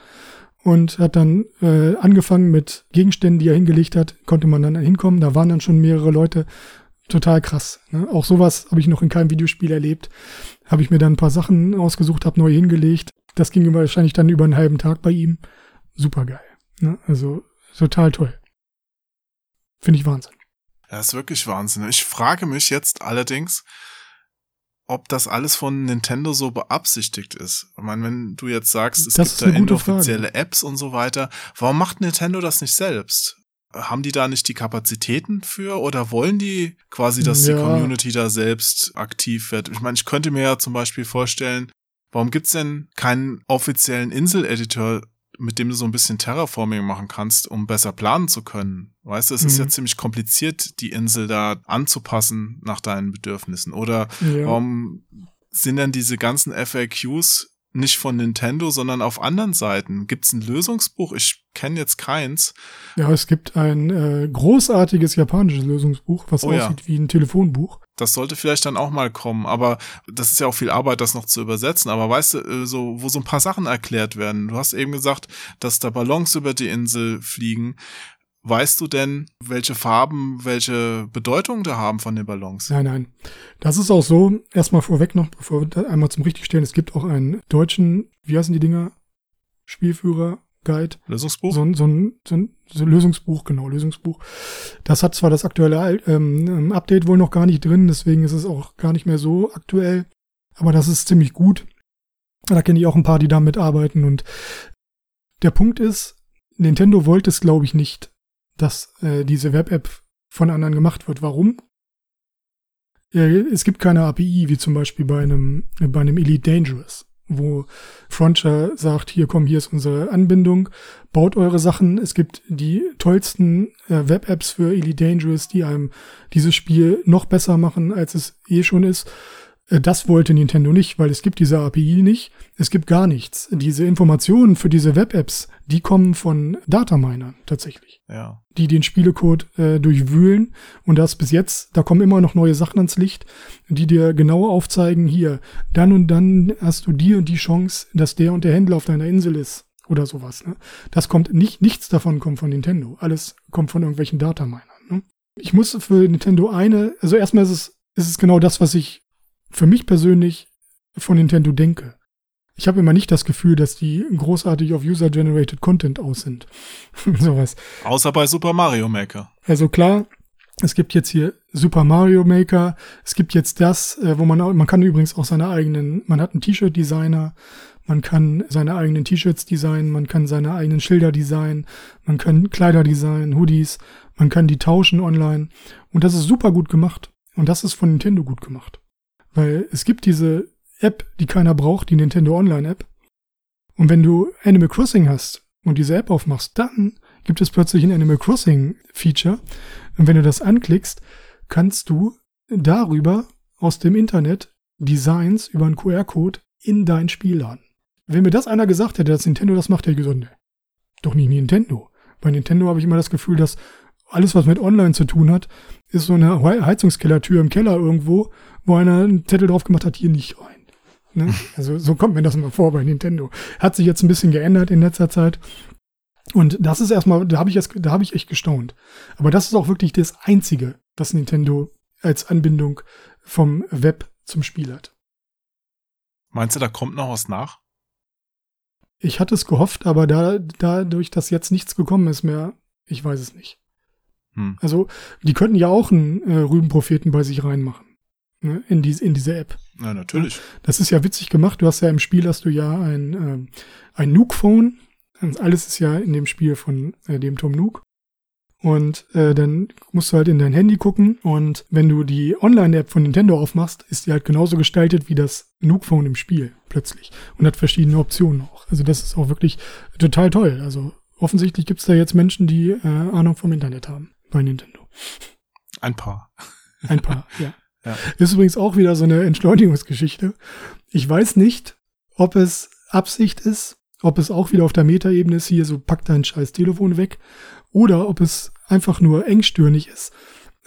Und hat dann äh, angefangen mit Gegenständen, die er hingelegt hat, konnte man dann hinkommen. Da waren dann schon mehrere Leute. Total krass. Ne? Auch sowas habe ich noch in keinem Videospiel erlebt. Habe ich mir dann ein paar Sachen ausgesucht, habe neu hingelegt. Das ging wahrscheinlich dann über einen halben Tag bei ihm. Super geil. Ne? Also total toll. Finde ich Wahnsinn. Das ist wirklich Wahnsinn. Ich frage mich jetzt allerdings, ob das alles von Nintendo so beabsichtigt ist. Ich meine, wenn du jetzt sagst, es Das gibt da inoffizielle Apps und so weiter, warum macht Nintendo das nicht selbst? Haben die da nicht die Kapazitäten für oder wollen die quasi, dass Ja. die Community da selbst aktiv wird? Ich meine, ich könnte mir ja zum Beispiel vorstellen, warum gibt's denn keinen offiziellen Insel-Editor, mit dem du so ein bisschen Terraforming machen kannst, um besser planen zu können? Weißt du, es ist Mhm. ja ziemlich kompliziert, die Insel da anzupassen nach deinen Bedürfnissen. Oder Ja. warum sind denn diese ganzen FAQs nicht von Nintendo, sondern auf anderen Seiten? Gibt es ein Lösungsbuch? Ich kenne jetzt keins. Ja, es gibt ein äh, großartiges japanisches Lösungsbuch, was Oh ja. aussieht wie ein Telefonbuch. Das sollte vielleicht dann auch mal kommen, aber das ist ja auch viel Arbeit, das noch zu übersetzen. Aber weißt du, äh, so, wo so ein paar Sachen erklärt werden. Du hast eben gesagt, dass da Ballons über die Insel fliegen. Weißt du denn, welche Farben, welche Bedeutung da haben von den Ballons? Nein, nein. Das ist auch so, erstmal vorweg noch, bevor wir einmal zum Richtigstellen, es gibt auch einen deutschen, wie heißen die Dinger? Spielführer, Guide. Lösungsbuch? So ein, so, ein, so ein so Lösungsbuch, genau, Lösungsbuch. Das hat zwar das aktuelle Al- ähm, Update wohl noch gar nicht drin, deswegen ist es auch gar nicht mehr so aktuell, aber das ist ziemlich gut. Da kenne ich auch ein paar, die damit arbeiten und der Punkt ist, Nintendo wollte es, glaube ich, nicht, dass äh, diese Web-App von anderen gemacht wird. Warum? Es gibt keine API, wie zum Beispiel bei einem, bei einem Elite Dangerous, wo Frontier sagt, hier komm, hier ist unsere Anbindung, baut eure Sachen. Es gibt die tollsten äh, Web-Apps für Elite Dangerous, die einem dieses Spiel noch besser machen, als es eh schon ist. Äh, Das wollte Nintendo nicht, weil es gibt diese API nicht. Es gibt gar nichts. Diese Informationen für diese Web-Apps, die kommen von Dataminern tatsächlich Ja. die den Spielecode äh, durchwühlen und das bis jetzt, da kommen immer noch neue Sachen ans Licht, die dir genau aufzeigen, hier, dann und dann hast du die und die Chance, dass der und der Händler auf deiner Insel ist oder sowas. Ne? Das kommt nicht, nichts davon kommt von Nintendo. Alles kommt von irgendwelchen Dataminern. Ne? Ich muss für Nintendo eine, also erstmal ist es, ist es genau das, was ich für mich persönlich von Nintendo denke. Ich habe immer nicht das Gefühl, dass die großartig auf User-Generated Content aus sind. Sowas. Außer bei Super Mario Maker. Also klar, es gibt jetzt hier Super Mario Maker, es gibt jetzt das, äh, wo man auch, man kann übrigens auch seine eigenen, man hat einen T-Shirt-Designer, man kann seine eigenen T-Shirts designen, man kann seine eigenen Schilder designen, man kann Kleider designen, Hoodies, man kann die tauschen online und das ist super gut gemacht und das ist von Nintendo gut gemacht. Weil es gibt diese App, die keiner braucht, die Nintendo Online App. Und wenn du Animal Crossing hast und diese App aufmachst, dann gibt es plötzlich ein Animal Crossing Feature. Und wenn du das anklickst, kannst du darüber aus dem Internet Designs über einen QR-Code in dein Spiel laden. Wenn mir das einer gesagt hätte, dass Nintendo das macht, gesagt, nee, doch nicht Nintendo. Bei Nintendo habe ich immer das Gefühl, dass alles, was mit Online zu tun hat, ist so eine He- Heizungskellertür im Keller irgendwo, wo einer einen Zettel drauf gemacht hat, hier nicht rein. Ne? Also so kommt mir das immer vor bei Nintendo. Hat sich jetzt ein bisschen geändert in letzter Zeit. Und das ist erstmal, da habe ich, jetzt- da habe ich echt gestaunt. Aber das ist auch wirklich das Einzige, was Nintendo als Anbindung vom Web zum Spiel hat. Meinst du, da kommt noch was nach? Ich hatte es gehofft, aber da, dadurch, dass jetzt nichts gekommen ist mehr, ich weiß es nicht. Hm. Also, die könnten ja auch einen äh, Rübenpropheten bei sich reinmachen. Ne, in, diese, in diese App. Ja, natürlich. Das ist ja witzig gemacht. Du hast ja im Spiel hast du ja ein, ähm, ein Nuke-Phone. Und Alles ist ja in dem Spiel von äh, dem Tom Nook. Und äh, dann musst du halt in dein Handy gucken. Und wenn du die Online-App von Nintendo aufmachst, ist die halt genauso gestaltet wie das Nuke-Phone im Spiel plötzlich. Und hat verschiedene Optionen auch. Also das ist auch wirklich total toll. Also offensichtlich gibt's da jetzt Menschen, die äh, Ahnung vom Internet haben bei Nintendo. Ein paar. Ein paar, ja. Ja. Ist übrigens auch wieder so eine Entschleunigungsgeschichte. Ich weiß nicht, ob es Absicht ist, ob es auch wieder auf der Metaebene ist, hier so pack dein scheiß Telefon weg, oder ob es einfach nur engstirnig ist.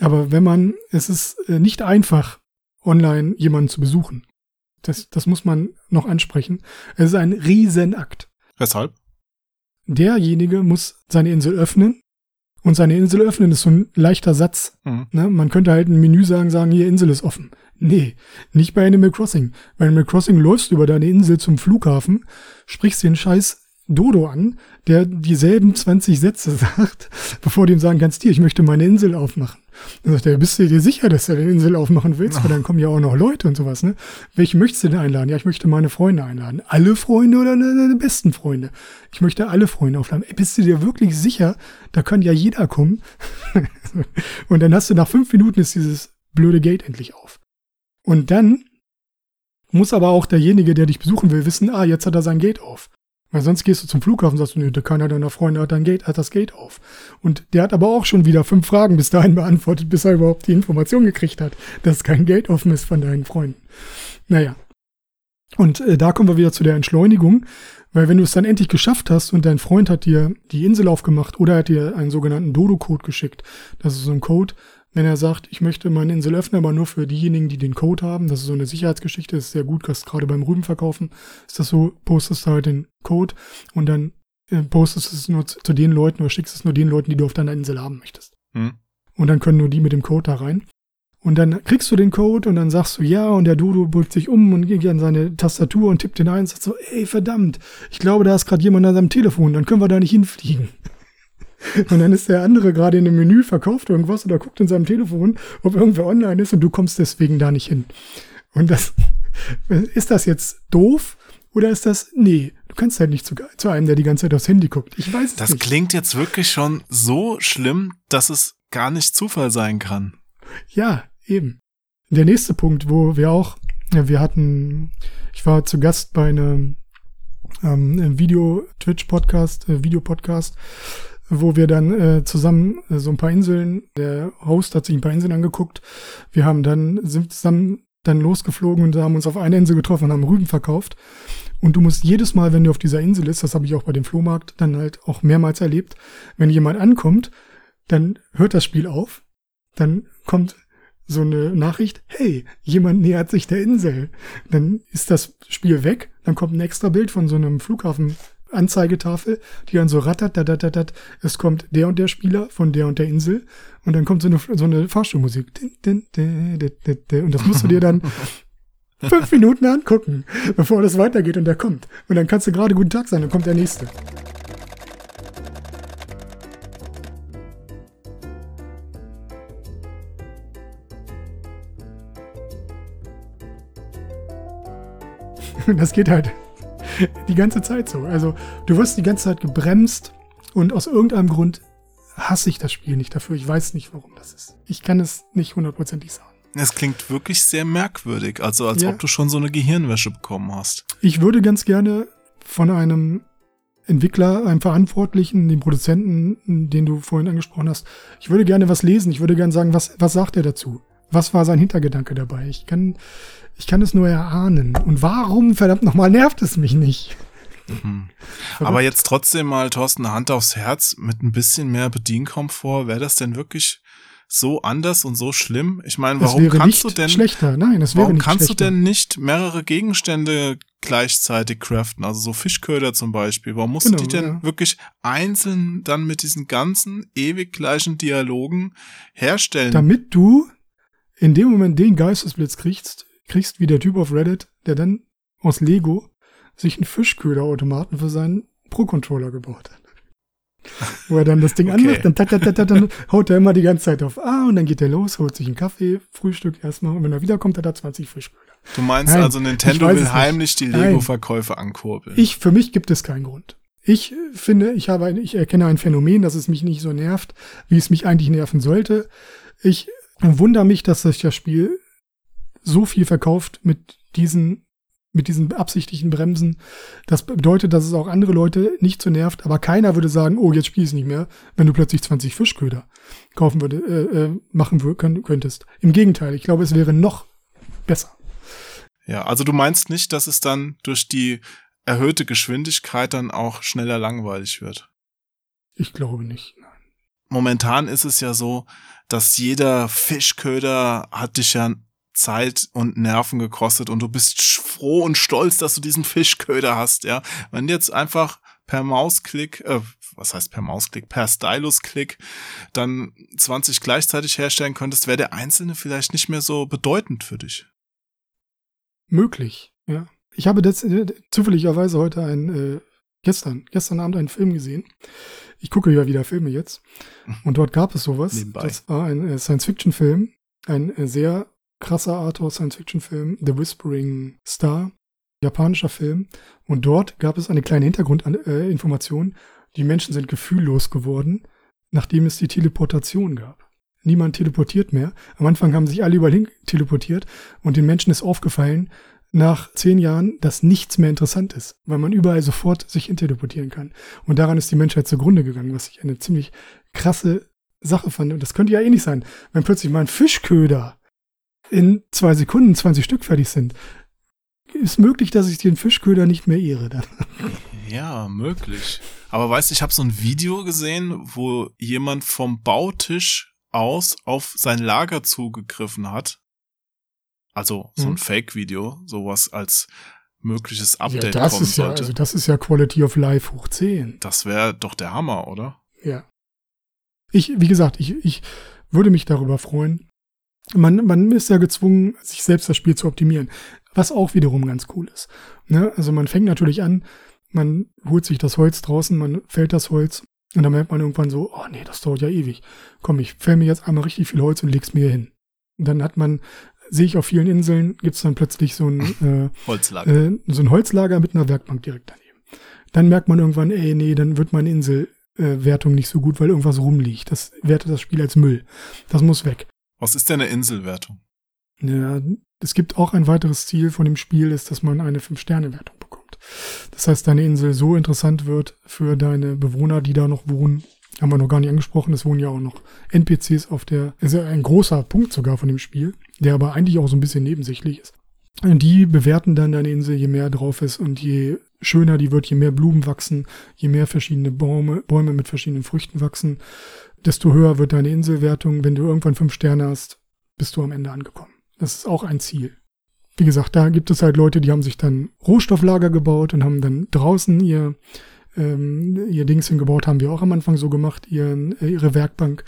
Aber wenn man, es ist äh, nicht einfach, online jemanden zu besuchen. Das, das muss man noch ansprechen. Es ist ein Riesenakt. Weshalb? Derjenige muss seine Insel öffnen. Und seine Insel öffnen ist so ein leichter Satz. Mhm. Ne? Man könnte halt ein Menü sagen, sagen, hier Insel ist offen. Nee, nicht bei Animal Crossing. Bei Animal Crossing läufst du über deine Insel zum Flughafen, sprichst den scheiß Dodo an, der dieselben 20 Sätze sagt, bevor du ihm sagen kannst, hier, ich möchte meine Insel aufmachen. Dann sagt er, bist du dir sicher, dass du deine Insel aufmachen willst? Weil dann kommen ja auch noch Leute und sowas, ne? Welche möchtest du denn einladen? Ja, ich möchte meine Freunde einladen. Alle Freunde oder deine besten Freunde? Ich möchte alle Freunde aufladen. Ey, bist du dir wirklich sicher? Da kann ja jeder kommen. und dann hast du nach fünf Minuten ist dieses blöde Gate endlich auf. Und dann muss aber auch derjenige, der dich besuchen will, wissen, ah, jetzt hat er sein Gate auf. Weil sonst gehst du zum Flughafen und sagst, du, nö, der keiner deiner Freunde hat, dein Gate, hat das Gate auf. Und der hat aber auch schon wieder fünf Fragen bis dahin beantwortet, bis er überhaupt die Information gekriegt hat, dass kein Gate offen ist von deinen Freunden. Naja, Und äh, da kommen wir wieder zu der Entschleunigung, weil wenn du es dann endlich geschafft hast und dein Freund hat dir die Insel aufgemacht oder hat dir einen sogenannten Dodo-Code geschickt, das ist so ein Code, wenn er sagt, ich möchte meine Insel öffnen, aber nur für diejenigen, die den Code haben, das ist so eine Sicherheitsgeschichte, das ist sehr gut, gerade beim Rübenverkaufen ist das so, postest du halt den Code und dann äh, postest es nur zu, den Leuten oder schickst es nur den Leuten, die du auf deiner Insel haben möchtest. Hm. Und dann können nur die mit dem Code da rein. Und dann kriegst du den Code und dann sagst du ja und der Dodo beugt sich um und geht an seine Tastatur und tippt den ein und sagt so, ey verdammt, ich glaube, da ist gerade jemand an seinem Telefon, dann können wir da nicht hinfliegen. Und dann ist der andere gerade in dem Menü, verkauft irgendwas oder guckt in seinem Telefon, ob irgendwer online ist und du kommst deswegen da nicht hin. Und das, ist das jetzt doof oder ist das, nee, du kannst halt nicht zu, zu einem, der die ganze Zeit aufs Handy guckt. Ich weiß es das nicht. Das klingt jetzt wirklich schon so schlimm, dass es gar nicht Zufall sein kann. Ja, eben. Der nächste Punkt, wo wir auch, ja, wir hatten, ich war zu Gast bei einem ähm, Video-Twitch-Podcast, äh, Videopodcast, wo wir dann äh, zusammen äh, so ein paar Inseln, der Host hat sich ein paar Inseln angeguckt. Wir haben dann, sind zusammen dann losgeflogen und haben uns auf einer Insel getroffen und haben Rüben verkauft. Und du musst jedes Mal, wenn du auf dieser Insel bist, das habe ich auch bei dem Flohmarkt dann halt auch mehrmals erlebt, wenn jemand ankommt, dann hört das Spiel auf, dann kommt so eine Nachricht, hey, jemand nähert sich der Insel. Dann ist das Spiel weg, dann kommt ein extra Bild von so einem Flughafen Anzeigetafel, die dann so rattert, dat, dat, dat, dat. es kommt der und der Spieler von der und der Insel und dann kommt so eine, so eine Fahrstuhlmusik. Und das musst du dir dann fünf Minuten angucken, bevor das weitergeht und der kommt. Und dann kannst du gerade guten Tag sein, dann kommt der nächste. Das geht halt die ganze Zeit so. Also du wirst die ganze Zeit gebremst und aus irgendeinem Grund hasse ich das Spiel nicht dafür. Ich weiß nicht, warum das ist. Ich kann es nicht hundertprozentig sagen. Es klingt wirklich sehr merkwürdig, also als ja. ob du schon so eine Gehirnwäsche bekommen hast. Ich würde ganz gerne von einem Entwickler, einem Verantwortlichen, dem Produzenten, den du vorhin angesprochen hast, ich würde gerne was lesen. Ich würde gerne sagen, was, was sagt er dazu? Was war sein Hintergedanke dabei? Ich kann, ich kann es nur erahnen. Und warum, verdammt nochmal, nervt es mich nicht? Mhm. Aber jetzt trotzdem mal, Thorsten, Hand aufs Herz, mit ein bisschen mehr Bedienkomfort, wäre das denn wirklich so anders und so schlimm? Ich meine, warum kannst du denn schlechter? Nein, es wäre warum nicht kannst schlechter. du denn nicht mehrere Gegenstände gleichzeitig craften? Also so Fischköder zum Beispiel. Warum musst genau, du die denn ja. wirklich einzeln dann mit diesen ganzen ewig gleichen Dialogen herstellen? Damit du in dem Moment den Geistesblitz kriegst, kriegst wie der Typ auf Reddit, der dann aus Lego sich einen Fischköderautomaten für seinen Pro-Controller gebaut hat. Wo er dann das Ding okay. anmacht, dann, tat, tat, tat, dann haut er immer die ganze Zeit auf A und dann geht er los, holt sich einen Kaffee, Frühstück erstmal und wenn er wiederkommt, hat er 20 Fischköder. Du meinst Nein, also, Nintendo will heimlich die Lego-Verkäufe ankurbeln? Ich, für mich gibt es keinen Grund. Ich finde, ich habe ein, ich erkenne ein Phänomen, dass es mich nicht so nervt, wie es mich eigentlich nerven sollte. Ich wundere mich, dass sich das Spiel so viel verkauft mit diesen mit diesen absichtlichen Bremsen. Das bedeutet, dass es auch andere Leute nicht so nervt, aber keiner würde sagen, oh, jetzt spiel ich nicht mehr, wenn du plötzlich 20 Fischköder kaufen würde, äh, äh, machen könntest. Im Gegenteil, ich glaube, es wäre noch besser. Ja, also du meinst nicht, dass es dann durch die erhöhte Geschwindigkeit dann auch schneller langweilig wird? Ich glaube nicht, nein. Momentan ist es ja so, dass jeder Fischköder hat dich ja Zeit und Nerven gekostet und du bist froh und stolz, dass du diesen Fischköder hast, ja. Wenn jetzt einfach per Mausklick, äh, was heißt per Mausklick, per Stylusklick dann 20 gleichzeitig herstellen könntest, wäre der einzelne vielleicht nicht mehr so bedeutend für dich. Möglich, ja. Ich habe das, äh, zufälligerweise heute ein, äh, gestern, gestern Abend einen Film gesehen. Ich gucke ja wieder Filme jetzt. Und dort gab es sowas. Nebenbei. Das war ein äh, Science-Fiction-Film. Ein äh, sehr krasser Arthouse Science-Fiction-Film, The Whispering Star, japanischer Film. Und dort gab es eine kleine Hintergrundinformation. Die Menschen sind gefühllos geworden, nachdem es die Teleportation gab. Niemand teleportiert mehr. Am Anfang haben sich alle überall hin teleportiert und den Menschen ist aufgefallen, nach zehn Jahren, dass nichts mehr interessant ist, weil man überall sofort sich teleportieren kann. Und daran ist die Menschheit zugrunde gegangen, was ich eine ziemlich krasse Sache fand. Und das könnte ja eh nicht sein, wenn plötzlich mal ein Fischköder in zwei Sekunden 20 Stück fertig sind. ist möglich, dass ich den Fischköder nicht mehr ehre. Dann. Ja, möglich. Aber weißt du, ich habe so ein Video gesehen, wo jemand vom Bautisch aus auf sein Lager zugegriffen hat. Also so ein Mhm. Fake-Video, sowas als mögliches Ja, Update das kommen ist ja, sollte. also das ist ja Quality of Life hoch 10. das wäre doch der Hammer, oder? Ja. Ich, wie gesagt, ich, ich würde mich darüber freuen. Man, man ist ja gezwungen, sich selbst das Spiel zu optimieren, was auch wiederum ganz cool ist. Ne? Also man fängt natürlich an, man holt sich das Holz draußen, man fällt das Holz und dann merkt man irgendwann so, oh nee, das dauert ja ewig. Komm, ich fäll mir jetzt einmal richtig viel Holz und leg's mir hin. Und dann hat man, sehe ich auf vielen Inseln, gibt's dann plötzlich so ein äh, Holzlager. äh, so ein Holzlager mit einer Werkbank direkt daneben. Dann merkt man irgendwann, ey, nee, dann wird meine Inselwertung äh, nicht so gut, weil irgendwas rumliegt. Das wertet das Spiel als Müll. Das muss weg. Was ist denn eine Inselwertung? Ja, es gibt auch ein weiteres Ziel von dem Spiel, ist, dass man eine 5-Sterne-Wertung bekommt. Das heißt, deine Insel so interessant wird für deine Bewohner, die da noch wohnen. Haben wir noch gar nicht angesprochen. Es wohnen ja auch noch NPCs auf der, ist ja ein großer Punkt sogar von dem Spiel, der aber eigentlich auch so ein bisschen nebensächlich ist. Die bewerten dann deine Insel, je mehr drauf ist und je schöner die wird, je mehr Blumen wachsen, je mehr verschiedene Bäume, Bäume mit verschiedenen Früchten wachsen, desto höher wird deine Inselwertung. Wenn du irgendwann fünf Sterne hast, bist du am Ende angekommen. Das ist auch ein Ziel. Wie gesagt, da gibt es halt Leute, die haben sich dann Rohstofflager gebaut und haben dann draußen ihr, ähm, ihr Dings hingebaut, haben wir auch am Anfang so gemacht, ihren, äh, ihre Werkbank.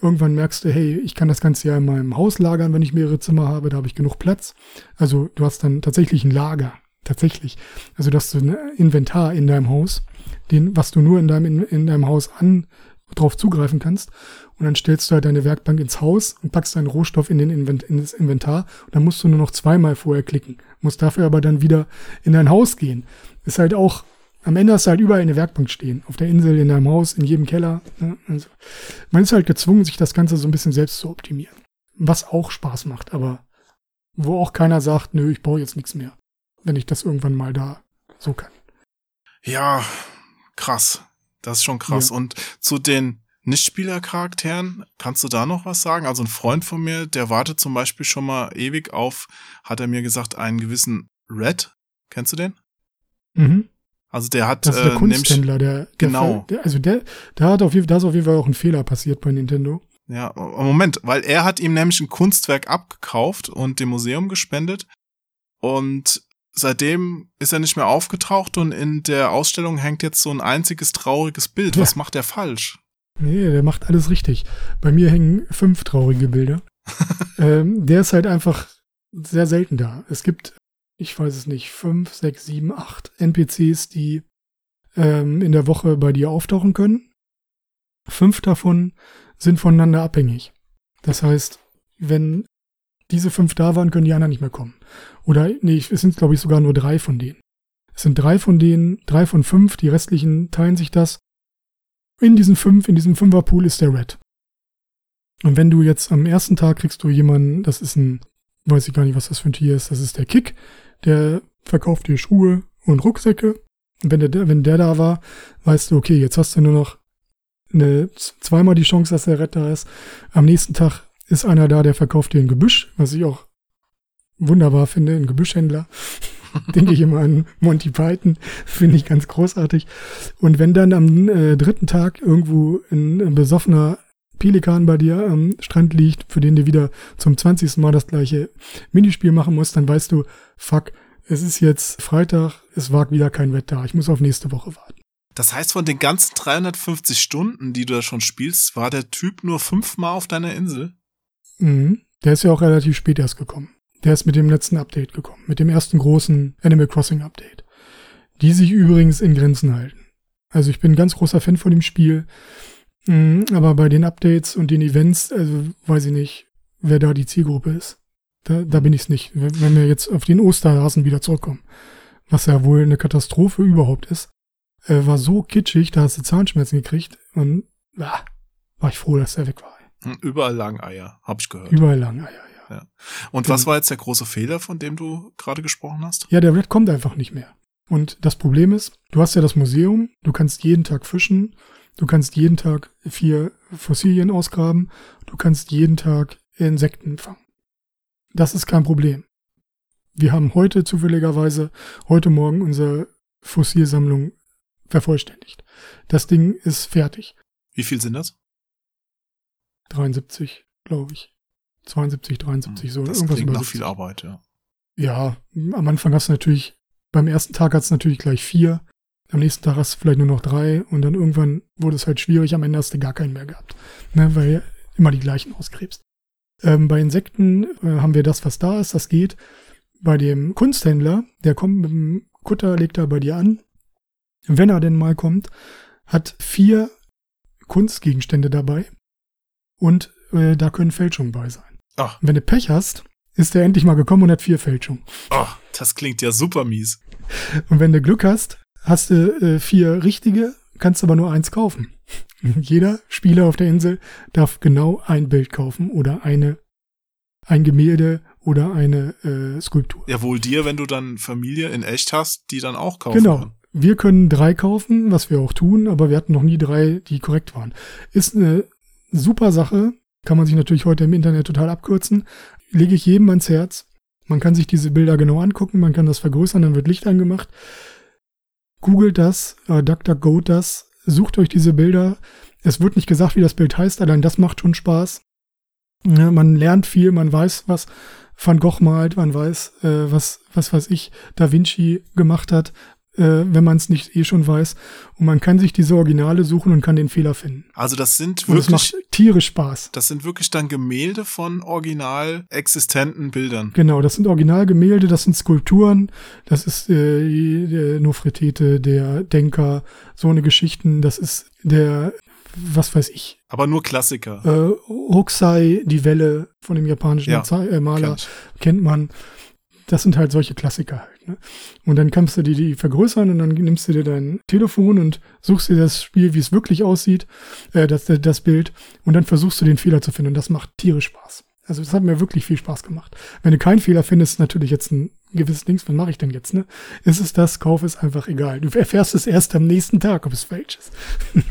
Irgendwann merkst du, hey, ich kann das Ganze ja in meinem Haus lagern, wenn ich mehrere Zimmer habe, da habe ich genug Platz. Also du hast dann tatsächlich ein Lager. Tatsächlich. Also dass du ein Inventar in deinem Haus, den, was du nur in deinem, in, in deinem Haus an, drauf zugreifen kannst. Und dann stellst du halt deine Werkbank ins Haus und packst deinen Rohstoff in, den Invent in das Inventar. Und dann musst du nur noch zweimal vorher klicken. Musst dafür aber dann wieder in dein Haus gehen. Ist halt auch, am Ende hast du halt überall eine Werkbank stehen. Auf der Insel, in deinem Haus, in jedem Keller. Ne? Also, man ist halt gezwungen, sich das Ganze so ein bisschen selbst zu optimieren. Was auch Spaß macht, aber wo auch keiner sagt, nö, ich baue jetzt nichts mehr. Wenn ich das irgendwann mal da so kann. Ja, krass. Das ist schon krass. Ja. Und zu den Nichtspielercharakteren, kannst du da noch was sagen? Also ein Freund von mir, der wartet zum Beispiel schon mal ewig auf, hat er mir gesagt, einen gewissen Red. Kennst du den? Mhm. Also der hat Das ist der äh, Kunsthändler, der, der Genau. Der, also der, da hat auf jeden, da ist auf jeden Fall auch ein Fehler passiert bei Nintendo. ja, Moment, weil er hat ihm nämlich ein Kunstwerk abgekauft und dem Museum gespendet und seitdem ist er nicht mehr aufgetaucht und in der Ausstellung hängt jetzt so ein einziges trauriges Bild. Ja. Was macht er falsch? Nee, der macht alles richtig. Bei mir hängen fünf traurige Bilder. ähm, der ist halt einfach sehr selten da. Es gibt, ich weiß es nicht, fünf, sechs, sieben, acht NPCs, die ähm, in der Woche bei dir auftauchen können. Fünf davon sind voneinander abhängig. Das heißt, wenn diese fünf da waren, können die anderen nicht mehr kommen. Oder, nee, es sind, glaube ich, sogar nur drei von denen. Es sind drei von denen, drei von fünf, die restlichen teilen sich das. In diesen fünf, in diesem Fünferpool ist der Red. Und wenn du jetzt am ersten Tag kriegst du jemanden, das ist ein, weiß ich gar nicht, was das für ein Tier ist, das ist der Kick, der verkauft dir Schuhe und Rucksäcke. Und wenn der, wenn der da war, weißt du, okay, jetzt hast du nur noch eine, zweimal die Chance, dass der Red da ist. Am nächsten Tag ist einer da, der verkauft dir ein Gebüsch, was ich auch wunderbar finde, ein Gebüschhändler. Denke ich immer an Monty Python, finde ich ganz großartig. Und wenn dann am äh, dritten Tag irgendwo ein, ein besoffener Pelikan bei dir am Strand liegt, für den du wieder zum 20. Mal das gleiche Minispiel machen musst, dann weißt du, fuck, es ist jetzt Freitag, es war wieder kein Wetter, ich muss auf nächste Woche warten. Das heißt, von den ganzen 350 Stunden, die du da schon spielst, war der Typ nur fünfmal auf deiner Insel? Mhm. Der ist ja auch relativ spät erst gekommen. Der ist mit dem letzten Update gekommen, mit dem ersten großen Animal Crossing Update. Die sich übrigens in Grenzen halten. Also ich bin ein ganz großer Fan von dem Spiel, Mhm, aber bei den Updates und den Events, also weiß ich nicht, wer da die Zielgruppe ist. Da, da bin ich's nicht. Wenn wir jetzt auf den Osterhasen wieder zurückkommen, was ja wohl eine Katastrophe überhaupt ist, äh, war so kitschig, da hast du Zahnschmerzen gekriegt und ah, war ich froh, dass der weg war. Hm, Überall lagen Eier, hab ich gehört. Überall lang, ja, ja, ja. Und was war jetzt der große Fehler, von dem du gerade gesprochen hast? Ja, der Red kommt einfach nicht mehr. Und das Problem ist, du hast ja das Museum, du kannst jeden Tag fischen, du kannst jeden Tag vier Fossilien ausgraben, du kannst jeden Tag Insekten fangen. Das ist kein Problem. wir haben heute zufälligerweise, heute Morgen unsere Fossilsammlung vervollständigt. Das Ding ist fertig. Wie viel sind das? 73, glaube ich. 72, 73, so das irgendwas klingt nach 70. viel Arbeit, ja. Ja, am Anfang hast du natürlich, beim ersten Tag hast du natürlich gleich vier, am nächsten Tag hast du vielleicht nur noch drei und dann irgendwann wurde es halt schwierig, am Ende hast du gar keinen mehr gehabt, ne, weil immer die gleichen ausgräbst. Ähm, bei Insekten äh, haben wir das, was da ist, das geht. Bei dem Kunsthändler, der kommt mit dem Kutter, legt er bei dir an, wenn er denn mal kommt, hat vier Kunstgegenstände dabei und äh, da können Fälschungen bei sein. Ach, Wenn du Pech hast, ist er endlich mal gekommen und hat vier Fälschungen. oh, das klingt ja super mies. Und wenn du Glück hast, hast du äh, vier richtige, kannst aber nur eins kaufen. Jeder Spieler auf der Insel darf genau ein Bild kaufen oder eine, ein Gemälde oder eine äh, Skulptur. Ja, wohl dir, wenn du dann Familie in echt hast, die dann auch kaufen Genau. kann. Wir können drei kaufen, was wir auch tun, aber wir hatten noch nie drei, die korrekt waren. Ist eine super Sache, kann man sich natürlich heute im Internet total abkürzen. Lege ich jedem ans Herz. Man kann sich diese Bilder genau angucken, man kann das vergrößern, dann wird Licht angemacht. Googelt das, äh, DuckDuckGo das, sucht euch diese Bilder. Es wird nicht gesagt, wie das Bild heißt, allein das macht schon Spaß. Ja, man lernt viel, man weiß, was Van Gogh malt, man weiß, äh, was, was weiß ich, Da Vinci gemacht hat, äh, wenn man es nicht eh schon weiß. Und man kann sich diese Originale suchen und kann den Fehler finden. Also das sind Und es wirklich, macht tierisch Spaß. das sind wirklich dann Gemälde von original existenten Bildern. Genau, das sind Originalgemälde, das sind Skulpturen, das ist äh, der Nofretete, der Denker, so eine Geschichten, das ist der, was weiß ich, Aber nur Klassiker. äh, Hokusai, die Welle von dem japanischen Ja, äh, Maler, kennt man. Das sind halt solche Klassiker. Ne? Und dann kannst du dir die vergrößern und dann nimmst du dir dein Telefon und suchst dir das Spiel, wie es wirklich aussieht, äh, das, das Bild, und dann versuchst du den Fehler zu finden. Und das macht tierisch Spaß. Also das hat mir wirklich viel Spaß gemacht. Wenn du keinen Fehler findest, natürlich jetzt ein gewisses Dings, was mache ich denn jetzt, ne? Ist es das, kauf es einfach egal. Du erfährst es erst am nächsten Tag, ob es falsch ist.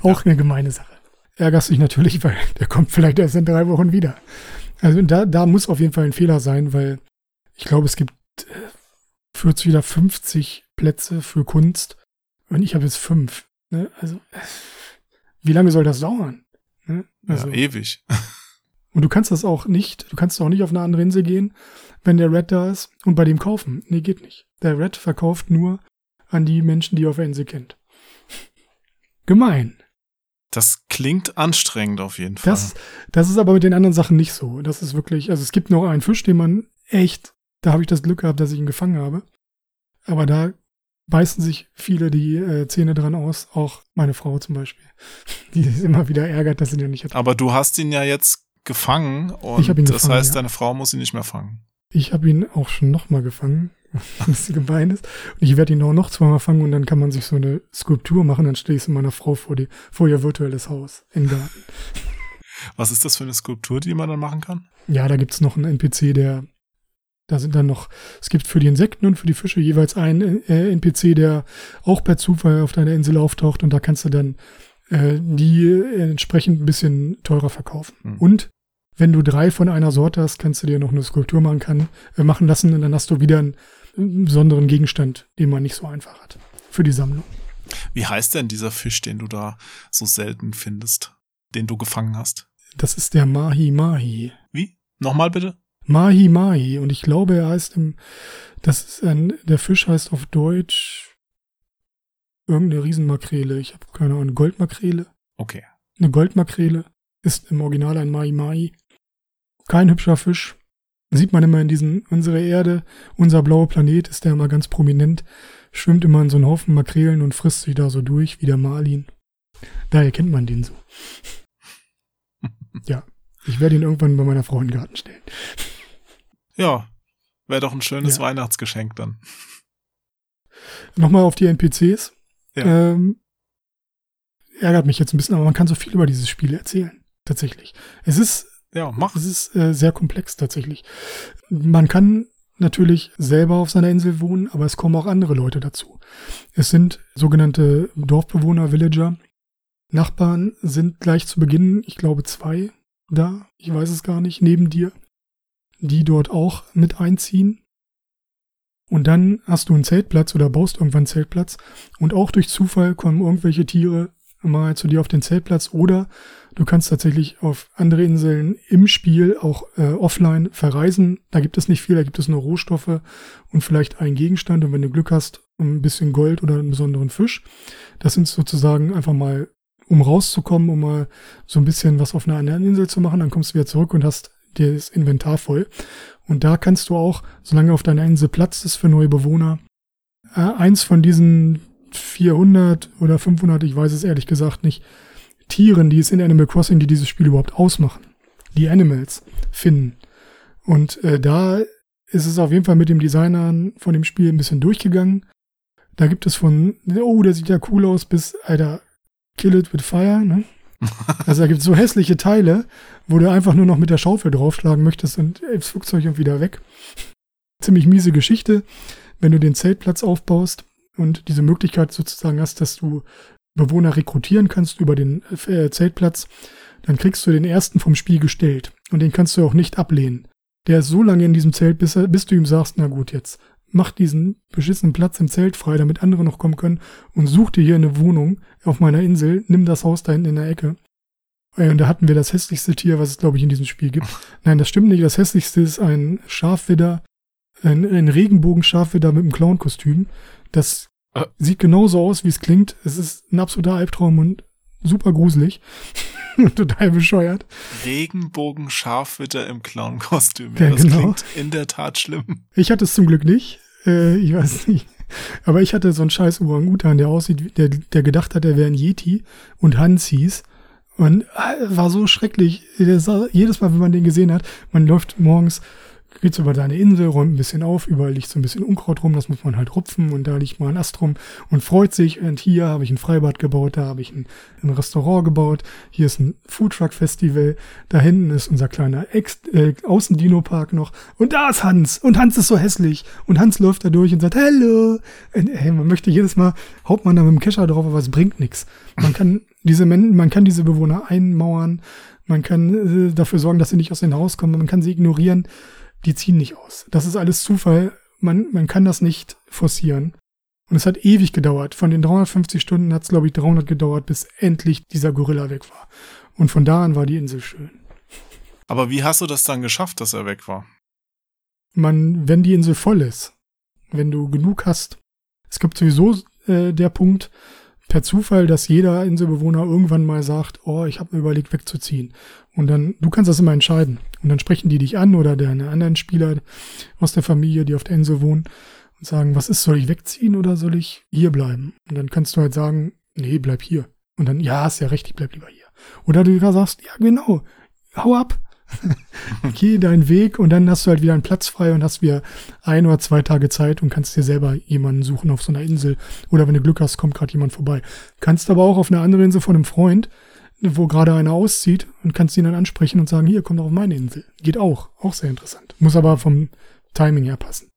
Auch eine gemeine Sache. Ärgerst dich natürlich, weil der kommt vielleicht erst in drei Wochen wieder. Also da, da muss auf jeden Fall ein Fehler sein, weil ich glaube, es gibt 40 oder 50 Plätze für Kunst und ich habe jetzt fünf. Ne? Also, wie lange soll das dauern? Ne? Also, ja, ewig. und du kannst das auch nicht, du kannst auch nicht auf eine andere Insel gehen, wenn der Red da ist und bei dem kaufen. Nee, geht nicht. Der Red verkauft nur an die Menschen, die er auf der Insel kennt. Gemein. Das klingt anstrengend auf jeden Fall. Das, das ist aber mit den anderen Sachen nicht so. Das ist wirklich, also es gibt noch einen Fisch, den man echt, da habe ich das Glück gehabt, dass ich ihn gefangen habe. Aber da beißen sich viele die äh, Zähne dran aus, auch meine Frau zum Beispiel. Die ist immer wieder ärgert, dass sie den nicht hat. Aber du hast ihn ja jetzt gefangen und ihn das gefangen, heißt, ja. deine Frau muss ihn nicht mehr fangen. Ich habe ihn auch schon nochmal gefangen, was gemein ist. Und ich werde ihn auch noch zweimal fangen und dann kann man sich so eine Skulptur machen, dann stelle ich es meiner Frau vor, die, vor ihr virtuelles Haus im Garten. Was ist das für eine Skulptur, die man dann machen kann? Ja, da gibt's noch einen NPC, der, da sind dann noch, es gibt für die Insekten und für die Fische jeweils einen äh, NPC, der auch per Zufall auf deiner Insel auftaucht und da kannst du dann äh, die äh, entsprechend ein bisschen teurer verkaufen. Hm. Und wenn du drei von einer Sorte hast, kannst du dir noch eine Skulptur machen, kann, äh, machen lassen und dann hast du wieder einen, einen besonderen Gegenstand, den man nicht so einfach hat für die Sammlung. Wie heißt denn dieser Fisch, den du da so selten findest, den du gefangen hast? Das ist der Mahi Mahi. Wie? Nochmal bitte? Mahi Mahi. Und ich glaube, er heißt im, das ist ein, der Fisch heißt auf Deutsch irgendeine Riesenmakrele. Ich habe keine Ahnung, Goldmakrele. Okay. Eine Goldmakrele ist im Original ein Mahi Mahi. Kein hübscher Fisch. Sieht man immer in diesen, unsere Erde, unser blauer Planet ist der immer ganz prominent. Schwimmt immer in so einen Haufen Makrelen und frisst sich da so durch, wie der Marlin. Daher kennt man den so. Ja. Ich werde ihn irgendwann bei meiner Frau in den Garten stellen. Ja, wäre doch ein schönes Ja. Weihnachtsgeschenk dann. Nochmal auf die NPCs. Ja. Ähm, ärgert mich jetzt ein bisschen, aber man kann so viel über dieses Spiel erzählen. Tatsächlich. Es ist, Ja, mach. es ist äh, sehr komplex tatsächlich. Man kann natürlich selber auf seiner Insel wohnen, aber es kommen auch andere Leute dazu. Es sind sogenannte Dorfbewohner, Villager. Nachbarn sind gleich zu Beginn, ich glaube, zwei da, ich weiß es gar nicht, neben dir, die dort auch mit einziehen. Und dann hast du einen Zeltplatz oder baust irgendwann einen Zeltplatz. Und auch durch Zufall kommen irgendwelche Tiere mal zu dir auf den Zeltplatz. Oder du kannst tatsächlich auf andere Inseln im Spiel auch äh, offline verreisen. Da gibt es nicht viel, da gibt es nur Rohstoffe und vielleicht einen Gegenstand. Und wenn du Glück hast, ein bisschen Gold oder einen besonderen Fisch. Das sind sozusagen einfach mal, um rauszukommen, um mal so ein bisschen was auf einer anderen Insel zu machen. Dann kommst du wieder zurück und hast das Inventar voll. Und da kannst du auch, solange auf deiner Insel Platz ist für neue Bewohner, äh, eins von diesen 400 oder 500, ich weiß es ehrlich gesagt nicht, Tieren, die es in Animal Crossing, die dieses Spiel überhaupt ausmachen, die Animals, finden. Und äh, da ist es auf jeden Fall mit dem Designern von dem Spiel ein bisschen durchgegangen. Da gibt es von, oh, der sieht ja cool aus, bis, Alter, kill it with fire, ne? Also da gibt es so hässliche Teile, wo du einfach nur noch mit der Schaufel draufschlagen möchtest und das Flugzeug und wieder weg. Ziemlich miese Geschichte, wenn du den Zeltplatz aufbaust und diese Möglichkeit sozusagen hast, dass du Bewohner rekrutieren kannst über den äh, Zeltplatz, dann kriegst du den ersten vom Spiel gestellt und den kannst du auch nicht ablehnen. Der ist so lange in diesem Zelt, bis, bis du ihm sagst, na gut, jetzt mach diesen beschissenen Platz im Zelt frei, damit andere noch kommen können und such dir hier eine Wohnung auf meiner Insel, nimm das Haus da hinten in der Ecke und da hatten wir das hässlichste Tier, was es, glaube ich, in diesem Spiel gibt. Nein, das stimmt nicht. Das hässlichste ist ein Schafwidder, ein, ein Regenbogen-Schafwidder mit einem Clown-Kostüm. Das äh. sieht genauso aus, wie es klingt. Es ist ein absoluter Albtraum und super gruselig. Total bescheuert. Regenbogen-Scharfwitter im Clown-Kostüm. Ja, das genau. klingt in der Tat schlimm. Ich hatte es zum Glück nicht. Äh, ich weiß nicht. Aber ich hatte so einen scheiß Orang-Utan, der aussieht, der, der gedacht hat, er wäre ein Yeti und Hans hieß. Und äh, war so schrecklich. Jedes Mal, wenn man den gesehen hat, man läuft morgens geht's über deine Insel, räumt ein bisschen auf, überall liegt so ein bisschen Unkraut rum, das muss man halt rupfen und da liegt mal ein Ast rum und freut sich. Und hier habe ich ein Freibad gebaut, da habe ich ein, ein, Restaurant gebaut, hier ist ein Foodtruck-Festival, da hinten ist unser kleiner Ex äh, Außendino-Park noch. Und da ist Hans. Und Hans ist so hässlich. Und Hans läuft da durch und sagt Hallo. Hey, man möchte jedes Mal, haut man da mit dem Kescher drauf, aber es bringt nichts. Man kann diese Men man kann diese Bewohner einmauern, man kann äh, dafür sorgen, dass sie nicht aus dem Haus kommen, man kann sie ignorieren die ziehen nicht aus. Das ist alles Zufall. Man, man kann das nicht forcieren. Und es hat ewig gedauert. Von den 350 Stunden hat es, glaube ich, 300 gedauert, bis endlich dieser Gorilla weg war. Und von da an war die Insel schön. Aber wie hast du das dann geschafft, dass er weg war? Man, wenn die Insel voll ist, wenn du genug hast. Es gibt sowieso äh, der Punkt, per Zufall, dass jeder Inselbewohner irgendwann mal sagt, oh, ich habe mir überlegt, wegzuziehen. Und dann, du kannst das immer entscheiden. Und dann sprechen die dich an oder deine anderen Spieler aus der Familie, die auf der Insel wohnen, und sagen, was ist, soll ich wegziehen oder soll ich hier bleiben? Und dann kannst du halt sagen, nee, bleib hier. Und dann, ja, hast ja recht, ich bleib lieber hier. Oder du sagst, ja, genau, hau ab. Geh deinen Weg und dann hast du halt wieder einen Platz frei und hast wieder ein oder zwei Tage Zeit und kannst dir selber jemanden suchen auf so einer Insel. Oder wenn du Glück hast, kommt gerade jemand vorbei. Kannst aber auch auf einer anderen Insel von einem Freund wo gerade einer auszieht und kannst ihn dann ansprechen und sagen, hier, komm doch auf meine Insel. Geht auch. Auch sehr interessant. Muss aber vom Timing her passen.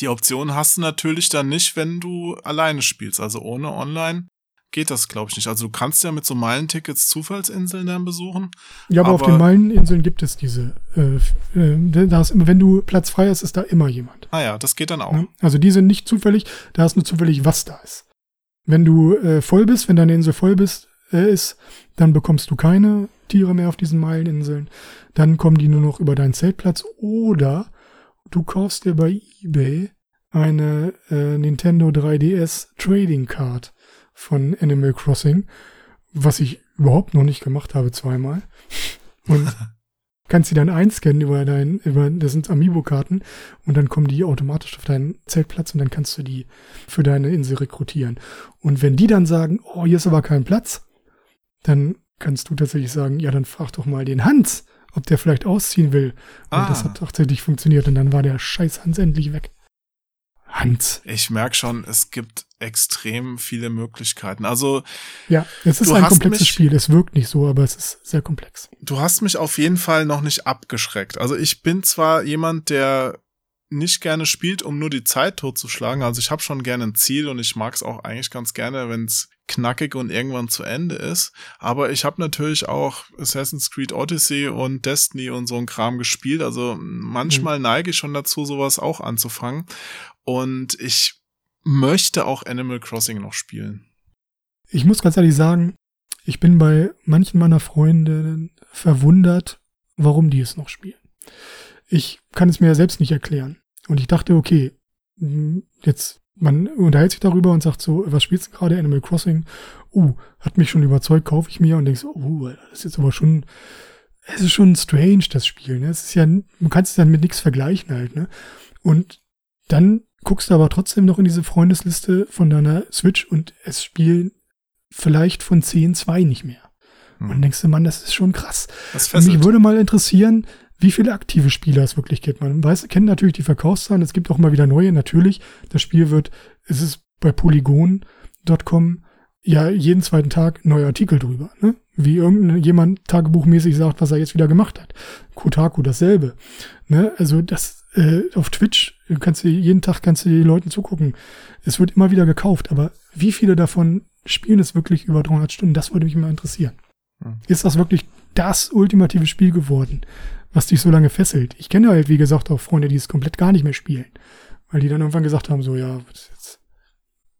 Die Option hast du natürlich dann nicht, wenn du alleine spielst. Also ohne Online geht das, glaube ich, nicht. Also du kannst ja mit so Meilentickets Zufallsinseln dann besuchen. Ja, aber, aber auf den Meileninseln gibt es diese. Äh, äh, da ist, wenn du Platz frei hast, ist da immer jemand. Ah ja, das geht dann auch. Ja? Also die sind nicht zufällig, da ist nur zufällig, was da ist. Wenn du äh, voll bist, wenn deine Insel voll bist, äh, ist, dann bekommst du keine Tiere mehr auf diesen Meileninseln. Dann kommen die nur noch über deinen Zeltplatz oder du kaufst dir bei eBay eine äh, Nintendo 3DS Trading Card von Animal Crossing, was ich überhaupt noch nicht gemacht habe zweimal. Und kannst sie dann einscannen über dein, über, das sind Amiibo-Karten und dann kommen die automatisch auf deinen Zeltplatz und dann kannst du die für deine Insel rekrutieren. Und wenn die dann sagen, oh, hier ist aber kein Platz, dann kannst du tatsächlich sagen, ja, dann frag doch mal den Hans, ob der vielleicht ausziehen will. Und ah. das hat tatsächlich funktioniert und dann war der scheiß Hans endlich weg. Hans. Ich merke schon, es gibt extrem viele Möglichkeiten. Also ja, es ist ein komplexes mich, Spiel. Es wirkt nicht so, aber es ist sehr komplex. Du hast mich auf jeden Fall noch nicht abgeschreckt. Also ich bin zwar jemand, der nicht gerne spielt, um nur die Zeit totzuschlagen. Also ich habe schon gerne ein Ziel und ich mag es auch eigentlich ganz gerne, wenn es knackig und irgendwann zu Ende ist. Aber ich habe natürlich auch Assassin's Creed Odyssey und Destiny und so ein Kram gespielt. Also manchmal mhm. neige ich schon dazu, sowas auch anzufangen. Und ich möchte auch Animal Crossing noch spielen. Ich muss ganz ehrlich sagen, ich bin bei manchen meiner Freunde verwundert, warum die es noch spielen. Ich kann es mir ja selbst nicht erklären. Und ich dachte, okay, hm, jetzt, man unterhält sich darüber und sagt so, was spielst du gerade? Animal Crossing? Uh, hat mich schon überzeugt, kaufe ich mir und denkst so, uh, das ist jetzt aber schon, es ist schon strange, das Spiel, ne? Es ist ja, man kann es dann mit nichts vergleichen halt, ne? Und dann guckst du aber trotzdem noch in diese Freundesliste von deiner Switch und es spielen vielleicht von 10 zwei nicht mehr. Hm. Und denkst du, Mann, das ist schon krass. Das mich würde mal interessieren, wie viele aktive Spieler es wirklich gibt. Man weiß, kennt natürlich die Verkaufszahlen, es gibt auch mal wieder neue, natürlich. Das Spiel wird, es ist bei Polygon.com ja jeden zweiten Tag neue Artikel drüber, ne? Wie irgendjemand tagebuchmäßig sagt, was er jetzt wieder gemacht hat. Kotaku dasselbe. Ne? Also das äh, auf Twitch kannst du jeden Tag kannst du die Leuten zugucken. Es wird immer wieder gekauft, aber wie viele davon spielen es wirklich über 300 Stunden? Das würde mich mal interessieren. Hm. Ist das wirklich das ultimative Spiel geworden? Was dich so lange fesselt. Ich kenne halt, wie gesagt, auch Freunde, die es komplett gar nicht mehr spielen. Weil die dann irgendwann gesagt haben, so, ja, jetzt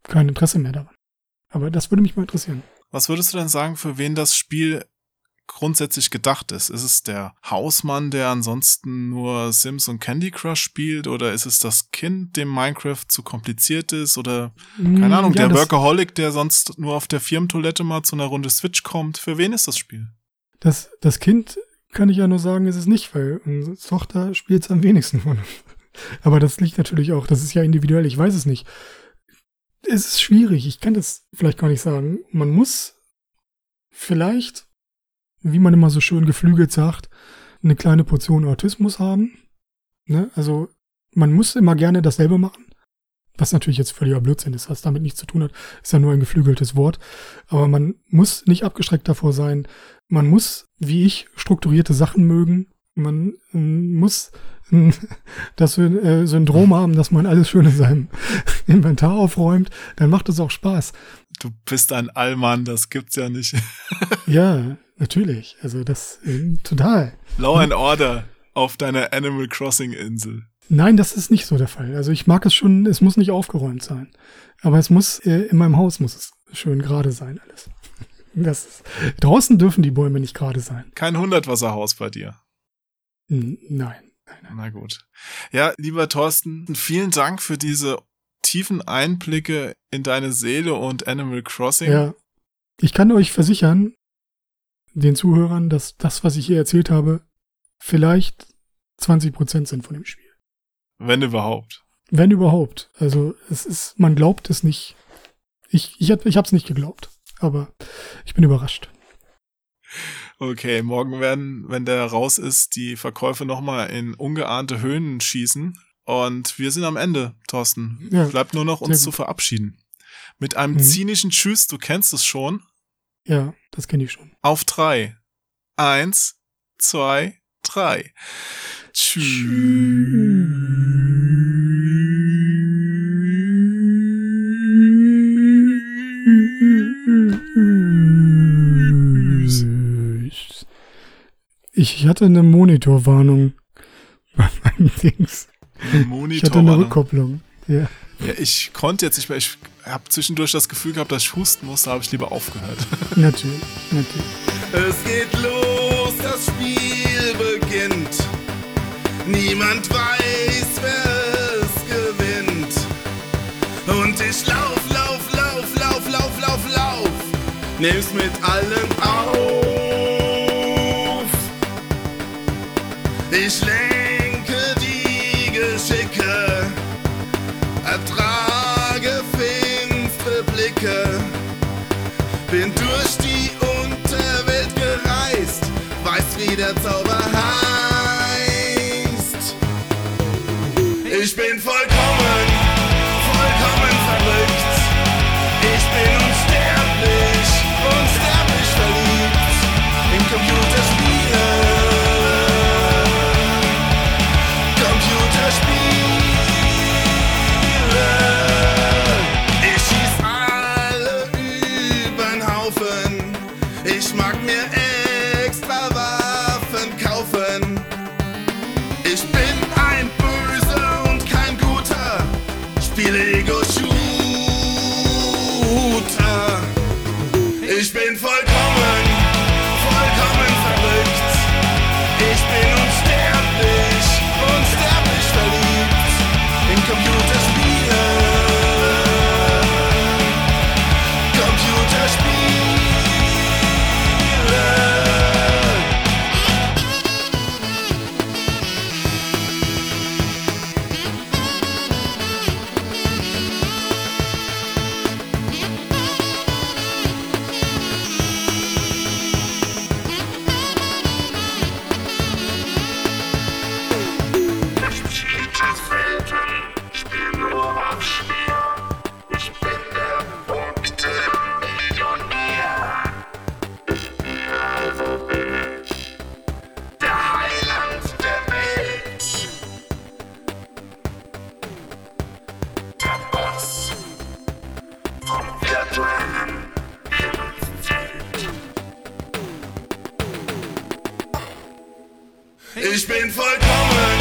kein Interesse mehr daran. Aber das würde mich mal interessieren. Was würdest du denn sagen, für wen das Spiel grundsätzlich gedacht ist? Ist es der Hausmann, der ansonsten nur Sims und Candy Crush spielt? Oder ist es das Kind, dem Minecraft zu kompliziert ist? Oder, keine mm, Ahnung, ja, der Workaholic, der sonst nur auf der Firmentoilette mal zu einer Runde Switch kommt? Für wen ist das Spiel? Das, das Kind kann ich ja nur sagen, ist es nicht, weil unsere Tochter spielt es am wenigsten von. Aber das liegt natürlich auch, das ist ja individuell, ich weiß es nicht. Es ist schwierig, ich kann das vielleicht gar nicht sagen. Man muss vielleicht, wie man immer so schön geflügelt sagt, eine kleine Portion Autismus haben. Ne? Also man muss immer gerne dasselbe machen. Was natürlich jetzt völliger Blödsinn ist, was damit nichts zu tun hat, ist ja nur ein geflügeltes Wort. Aber man muss nicht abgeschreckt davor sein, man muss, wie ich, strukturierte Sachen mögen. Man äh, muss das äh, Syndrom haben, dass man alles schön in seinem Inventar aufräumt. Dann macht es auch Spaß. Du bist ein Allmann, das gibt's ja nicht. ja, natürlich. Also das äh, total. Law and Order auf deiner Animal Crossing Insel. Nein, das ist nicht so der Fall. Also ich mag es schon, es muss nicht aufgeräumt sein. Aber es muss, äh, in meinem Haus muss es schön gerade sein alles. Das ist, draußen dürfen die Bäume nicht gerade sein. Kein Hundertwasserhaus bei dir. N nein, nein, nein. Na gut. Ja, lieber Thorsten, vielen Dank für diese tiefen Einblicke in deine Seele und Animal Crossing. Ja. Ich kann euch versichern, den Zuhörern, dass das, was ich hier erzählt habe, vielleicht 20 Prozent sind von dem Spiel. Wenn überhaupt. Wenn überhaupt. Also es ist, man glaubt es nicht. Ich, ich, ich habe es nicht geglaubt aber ich bin überrascht. Okay, morgen werden, wenn der raus ist, die Verkäufe nochmal in ungeahnte Höhen schießen. Und wir sind am Ende, Thorsten. Ja, Bleibt nur noch uns zu verabschieden. Mit einem mhm. zynischen Tschüss, du kennst es schon. Ja, das kenne ich schon. Auf drei. Eins, zwei, drei. Tschüss. Ich hatte eine Monitorwarnung bei meinem Dings. Monitorwarnung. Ich hatte eine Rückkopplung. Ja. Ja, ich konnte jetzt nicht mehr. Ich habe zwischendurch das Gefühl gehabt, dass ich husten muss, da habe ich lieber aufgehört. Natürlich, natürlich. Es geht los, Niemand weiß, wer es gewinnt. Und ich lauf, lauf, lauf, lauf, lauf, lauf, lauf. Nimm's mit allen auf. Ich lenke die Geschicke, ertrage finstere Blicke, bin durch die Unterwelt gereist, weiß wie der Zauber Ich bin vollkommen,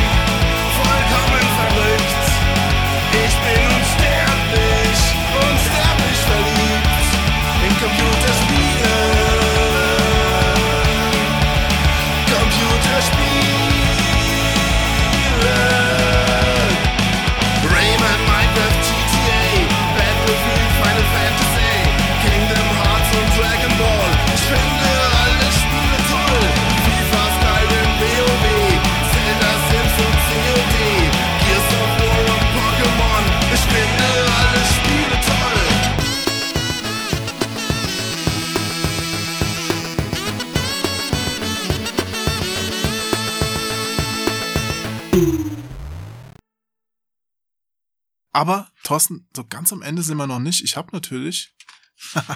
Aber, Thorsten, so ganz am Ende sind wir noch nicht. Ich habe natürlich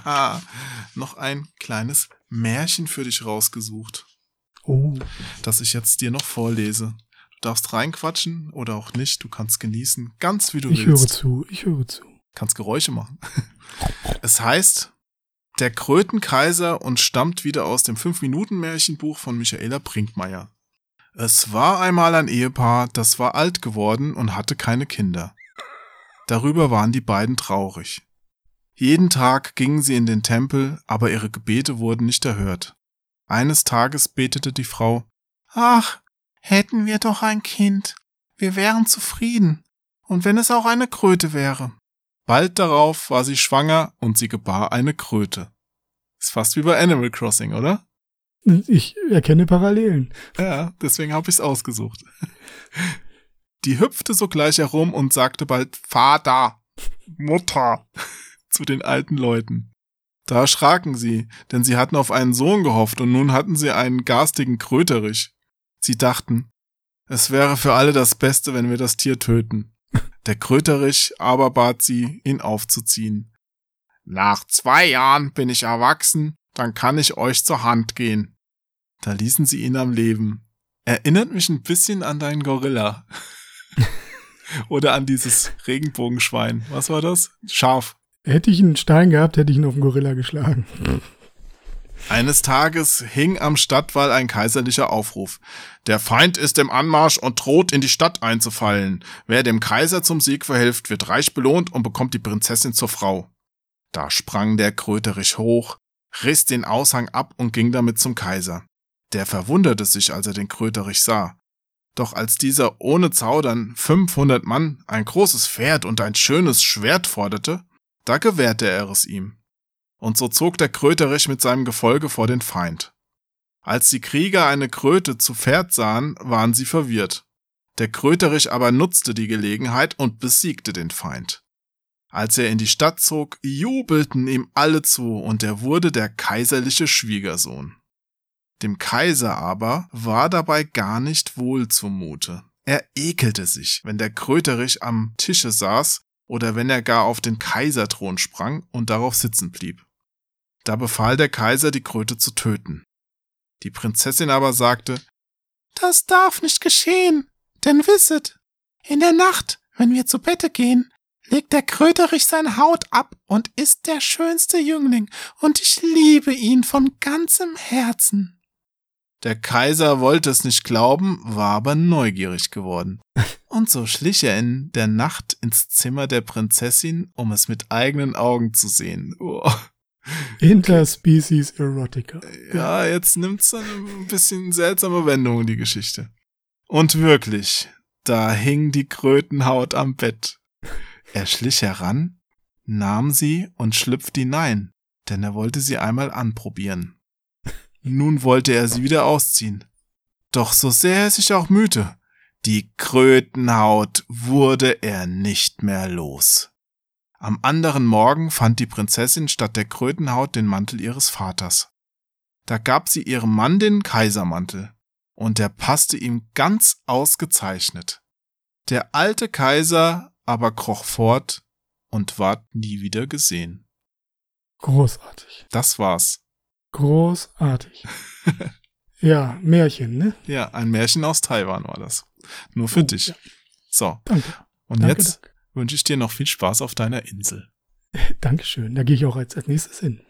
noch ein kleines Märchen für dich rausgesucht, Oh, das ich jetzt dir noch vorlese. Du darfst reinquatschen oder auch nicht. Du kannst genießen, ganz wie du ich höre willst. zu, ich höre zu. Kannst Geräusche machen. es heißt Der Krötenkaiser und stammt wieder aus dem 5-Minuten-Märchenbuch von Michaela Brinkmeier. Es war einmal ein Ehepaar, das war alt geworden und hatte keine Kinder. Darüber waren die beiden traurig. Jeden Tag gingen sie in den Tempel, aber ihre Gebete wurden nicht erhört. Eines Tages betete die Frau Ach, hätten wir doch ein Kind. Wir wären zufrieden. Und wenn es auch eine Kröte wäre. Bald darauf war sie schwanger und sie gebar eine Kröte. Ist fast wie bei Animal Crossing, oder? Ich erkenne Parallelen. Ja, deswegen habe ich's ausgesucht. Die hüpfte sogleich herum und sagte bald Vater, Mutter zu den alten Leuten. Da erschraken sie, denn sie hatten auf einen Sohn gehofft und nun hatten sie einen garstigen Kröterich. Sie dachten, es wäre für alle das Beste, wenn wir das Tier töten. Der Kröterich aber bat sie, ihn aufzuziehen. Nach zwei Jahren bin ich erwachsen, dann kann ich euch zur Hand gehen. Da ließen sie ihn am Leben. Erinnert mich ein bisschen an deinen Gorilla. Oder an dieses Regenbogenschwein. Was war das? Schaf. Hätte ich einen Stein gehabt, hätte ich ihn auf den Gorilla geschlagen. Eines Tages hing am Stadtwall ein kaiserlicher Aufruf. Der Feind ist im Anmarsch und droht in die Stadt einzufallen. Wer dem Kaiser zum Sieg verhilft, wird reich belohnt und bekommt die Prinzessin zur Frau. Da sprang der Kröterich hoch, riss den Aushang ab und ging damit zum Kaiser. Der verwunderte sich, als er den Kröterich sah. Doch als dieser ohne Zaudern 500 Mann, ein großes Pferd und ein schönes Schwert forderte, da gewährte er es ihm. Und so zog der Kröterich mit seinem Gefolge vor den Feind. Als die Krieger eine Kröte zu Pferd sahen, waren sie verwirrt. Der Kröterich aber nutzte die Gelegenheit und besiegte den Feind. Als er in die Stadt zog, jubelten ihm alle zu und er wurde der kaiserliche Schwiegersohn. Dem Kaiser aber war dabei gar nicht wohl zumute. Er ekelte sich, wenn der Kröterich am Tische saß oder wenn er gar auf den Kaiserthron sprang und darauf sitzen blieb. Da befahl der Kaiser, die Kröte zu töten. Die Prinzessin aber sagte, Das darf nicht geschehen, denn wisset, in der Nacht, wenn wir zu Bette gehen, legt der Kröterich seine Haut ab und ist der schönste Jüngling, und ich liebe ihn von ganzem Herzen. Der Kaiser wollte es nicht glauben, war aber neugierig geworden. Und so schlich er in der Nacht ins Zimmer der Prinzessin, um es mit eigenen Augen zu sehen. Oh. Interspecies Erotica. Ja, jetzt nimmt's dann ein bisschen seltsame Wendung, die Geschichte. Und wirklich, da hing die Krötenhaut am Bett. Er schlich heran, nahm sie und schlüpfte hinein, denn er wollte sie einmal anprobieren. Nun wollte er sie wieder ausziehen. Doch so sehr er sich auch mühte, die Krötenhaut wurde er nicht mehr los. Am anderen Morgen fand die Prinzessin statt der Krötenhaut den Mantel ihres Vaters. Da gab sie ihrem Mann den Kaisermantel, und der passte ihm ganz ausgezeichnet. Der alte Kaiser aber kroch fort und ward nie wieder gesehen. Großartig. Das war's. Großartig. ja, Märchen, ne? Ja, ein Märchen aus Taiwan war das. Nur für Oh, dich. ja. So, Danke. und Danke, jetzt wünsche ich dir noch viel Spaß auf deiner Insel. Dankeschön. Da gehe ich auch als, als nächstes hin.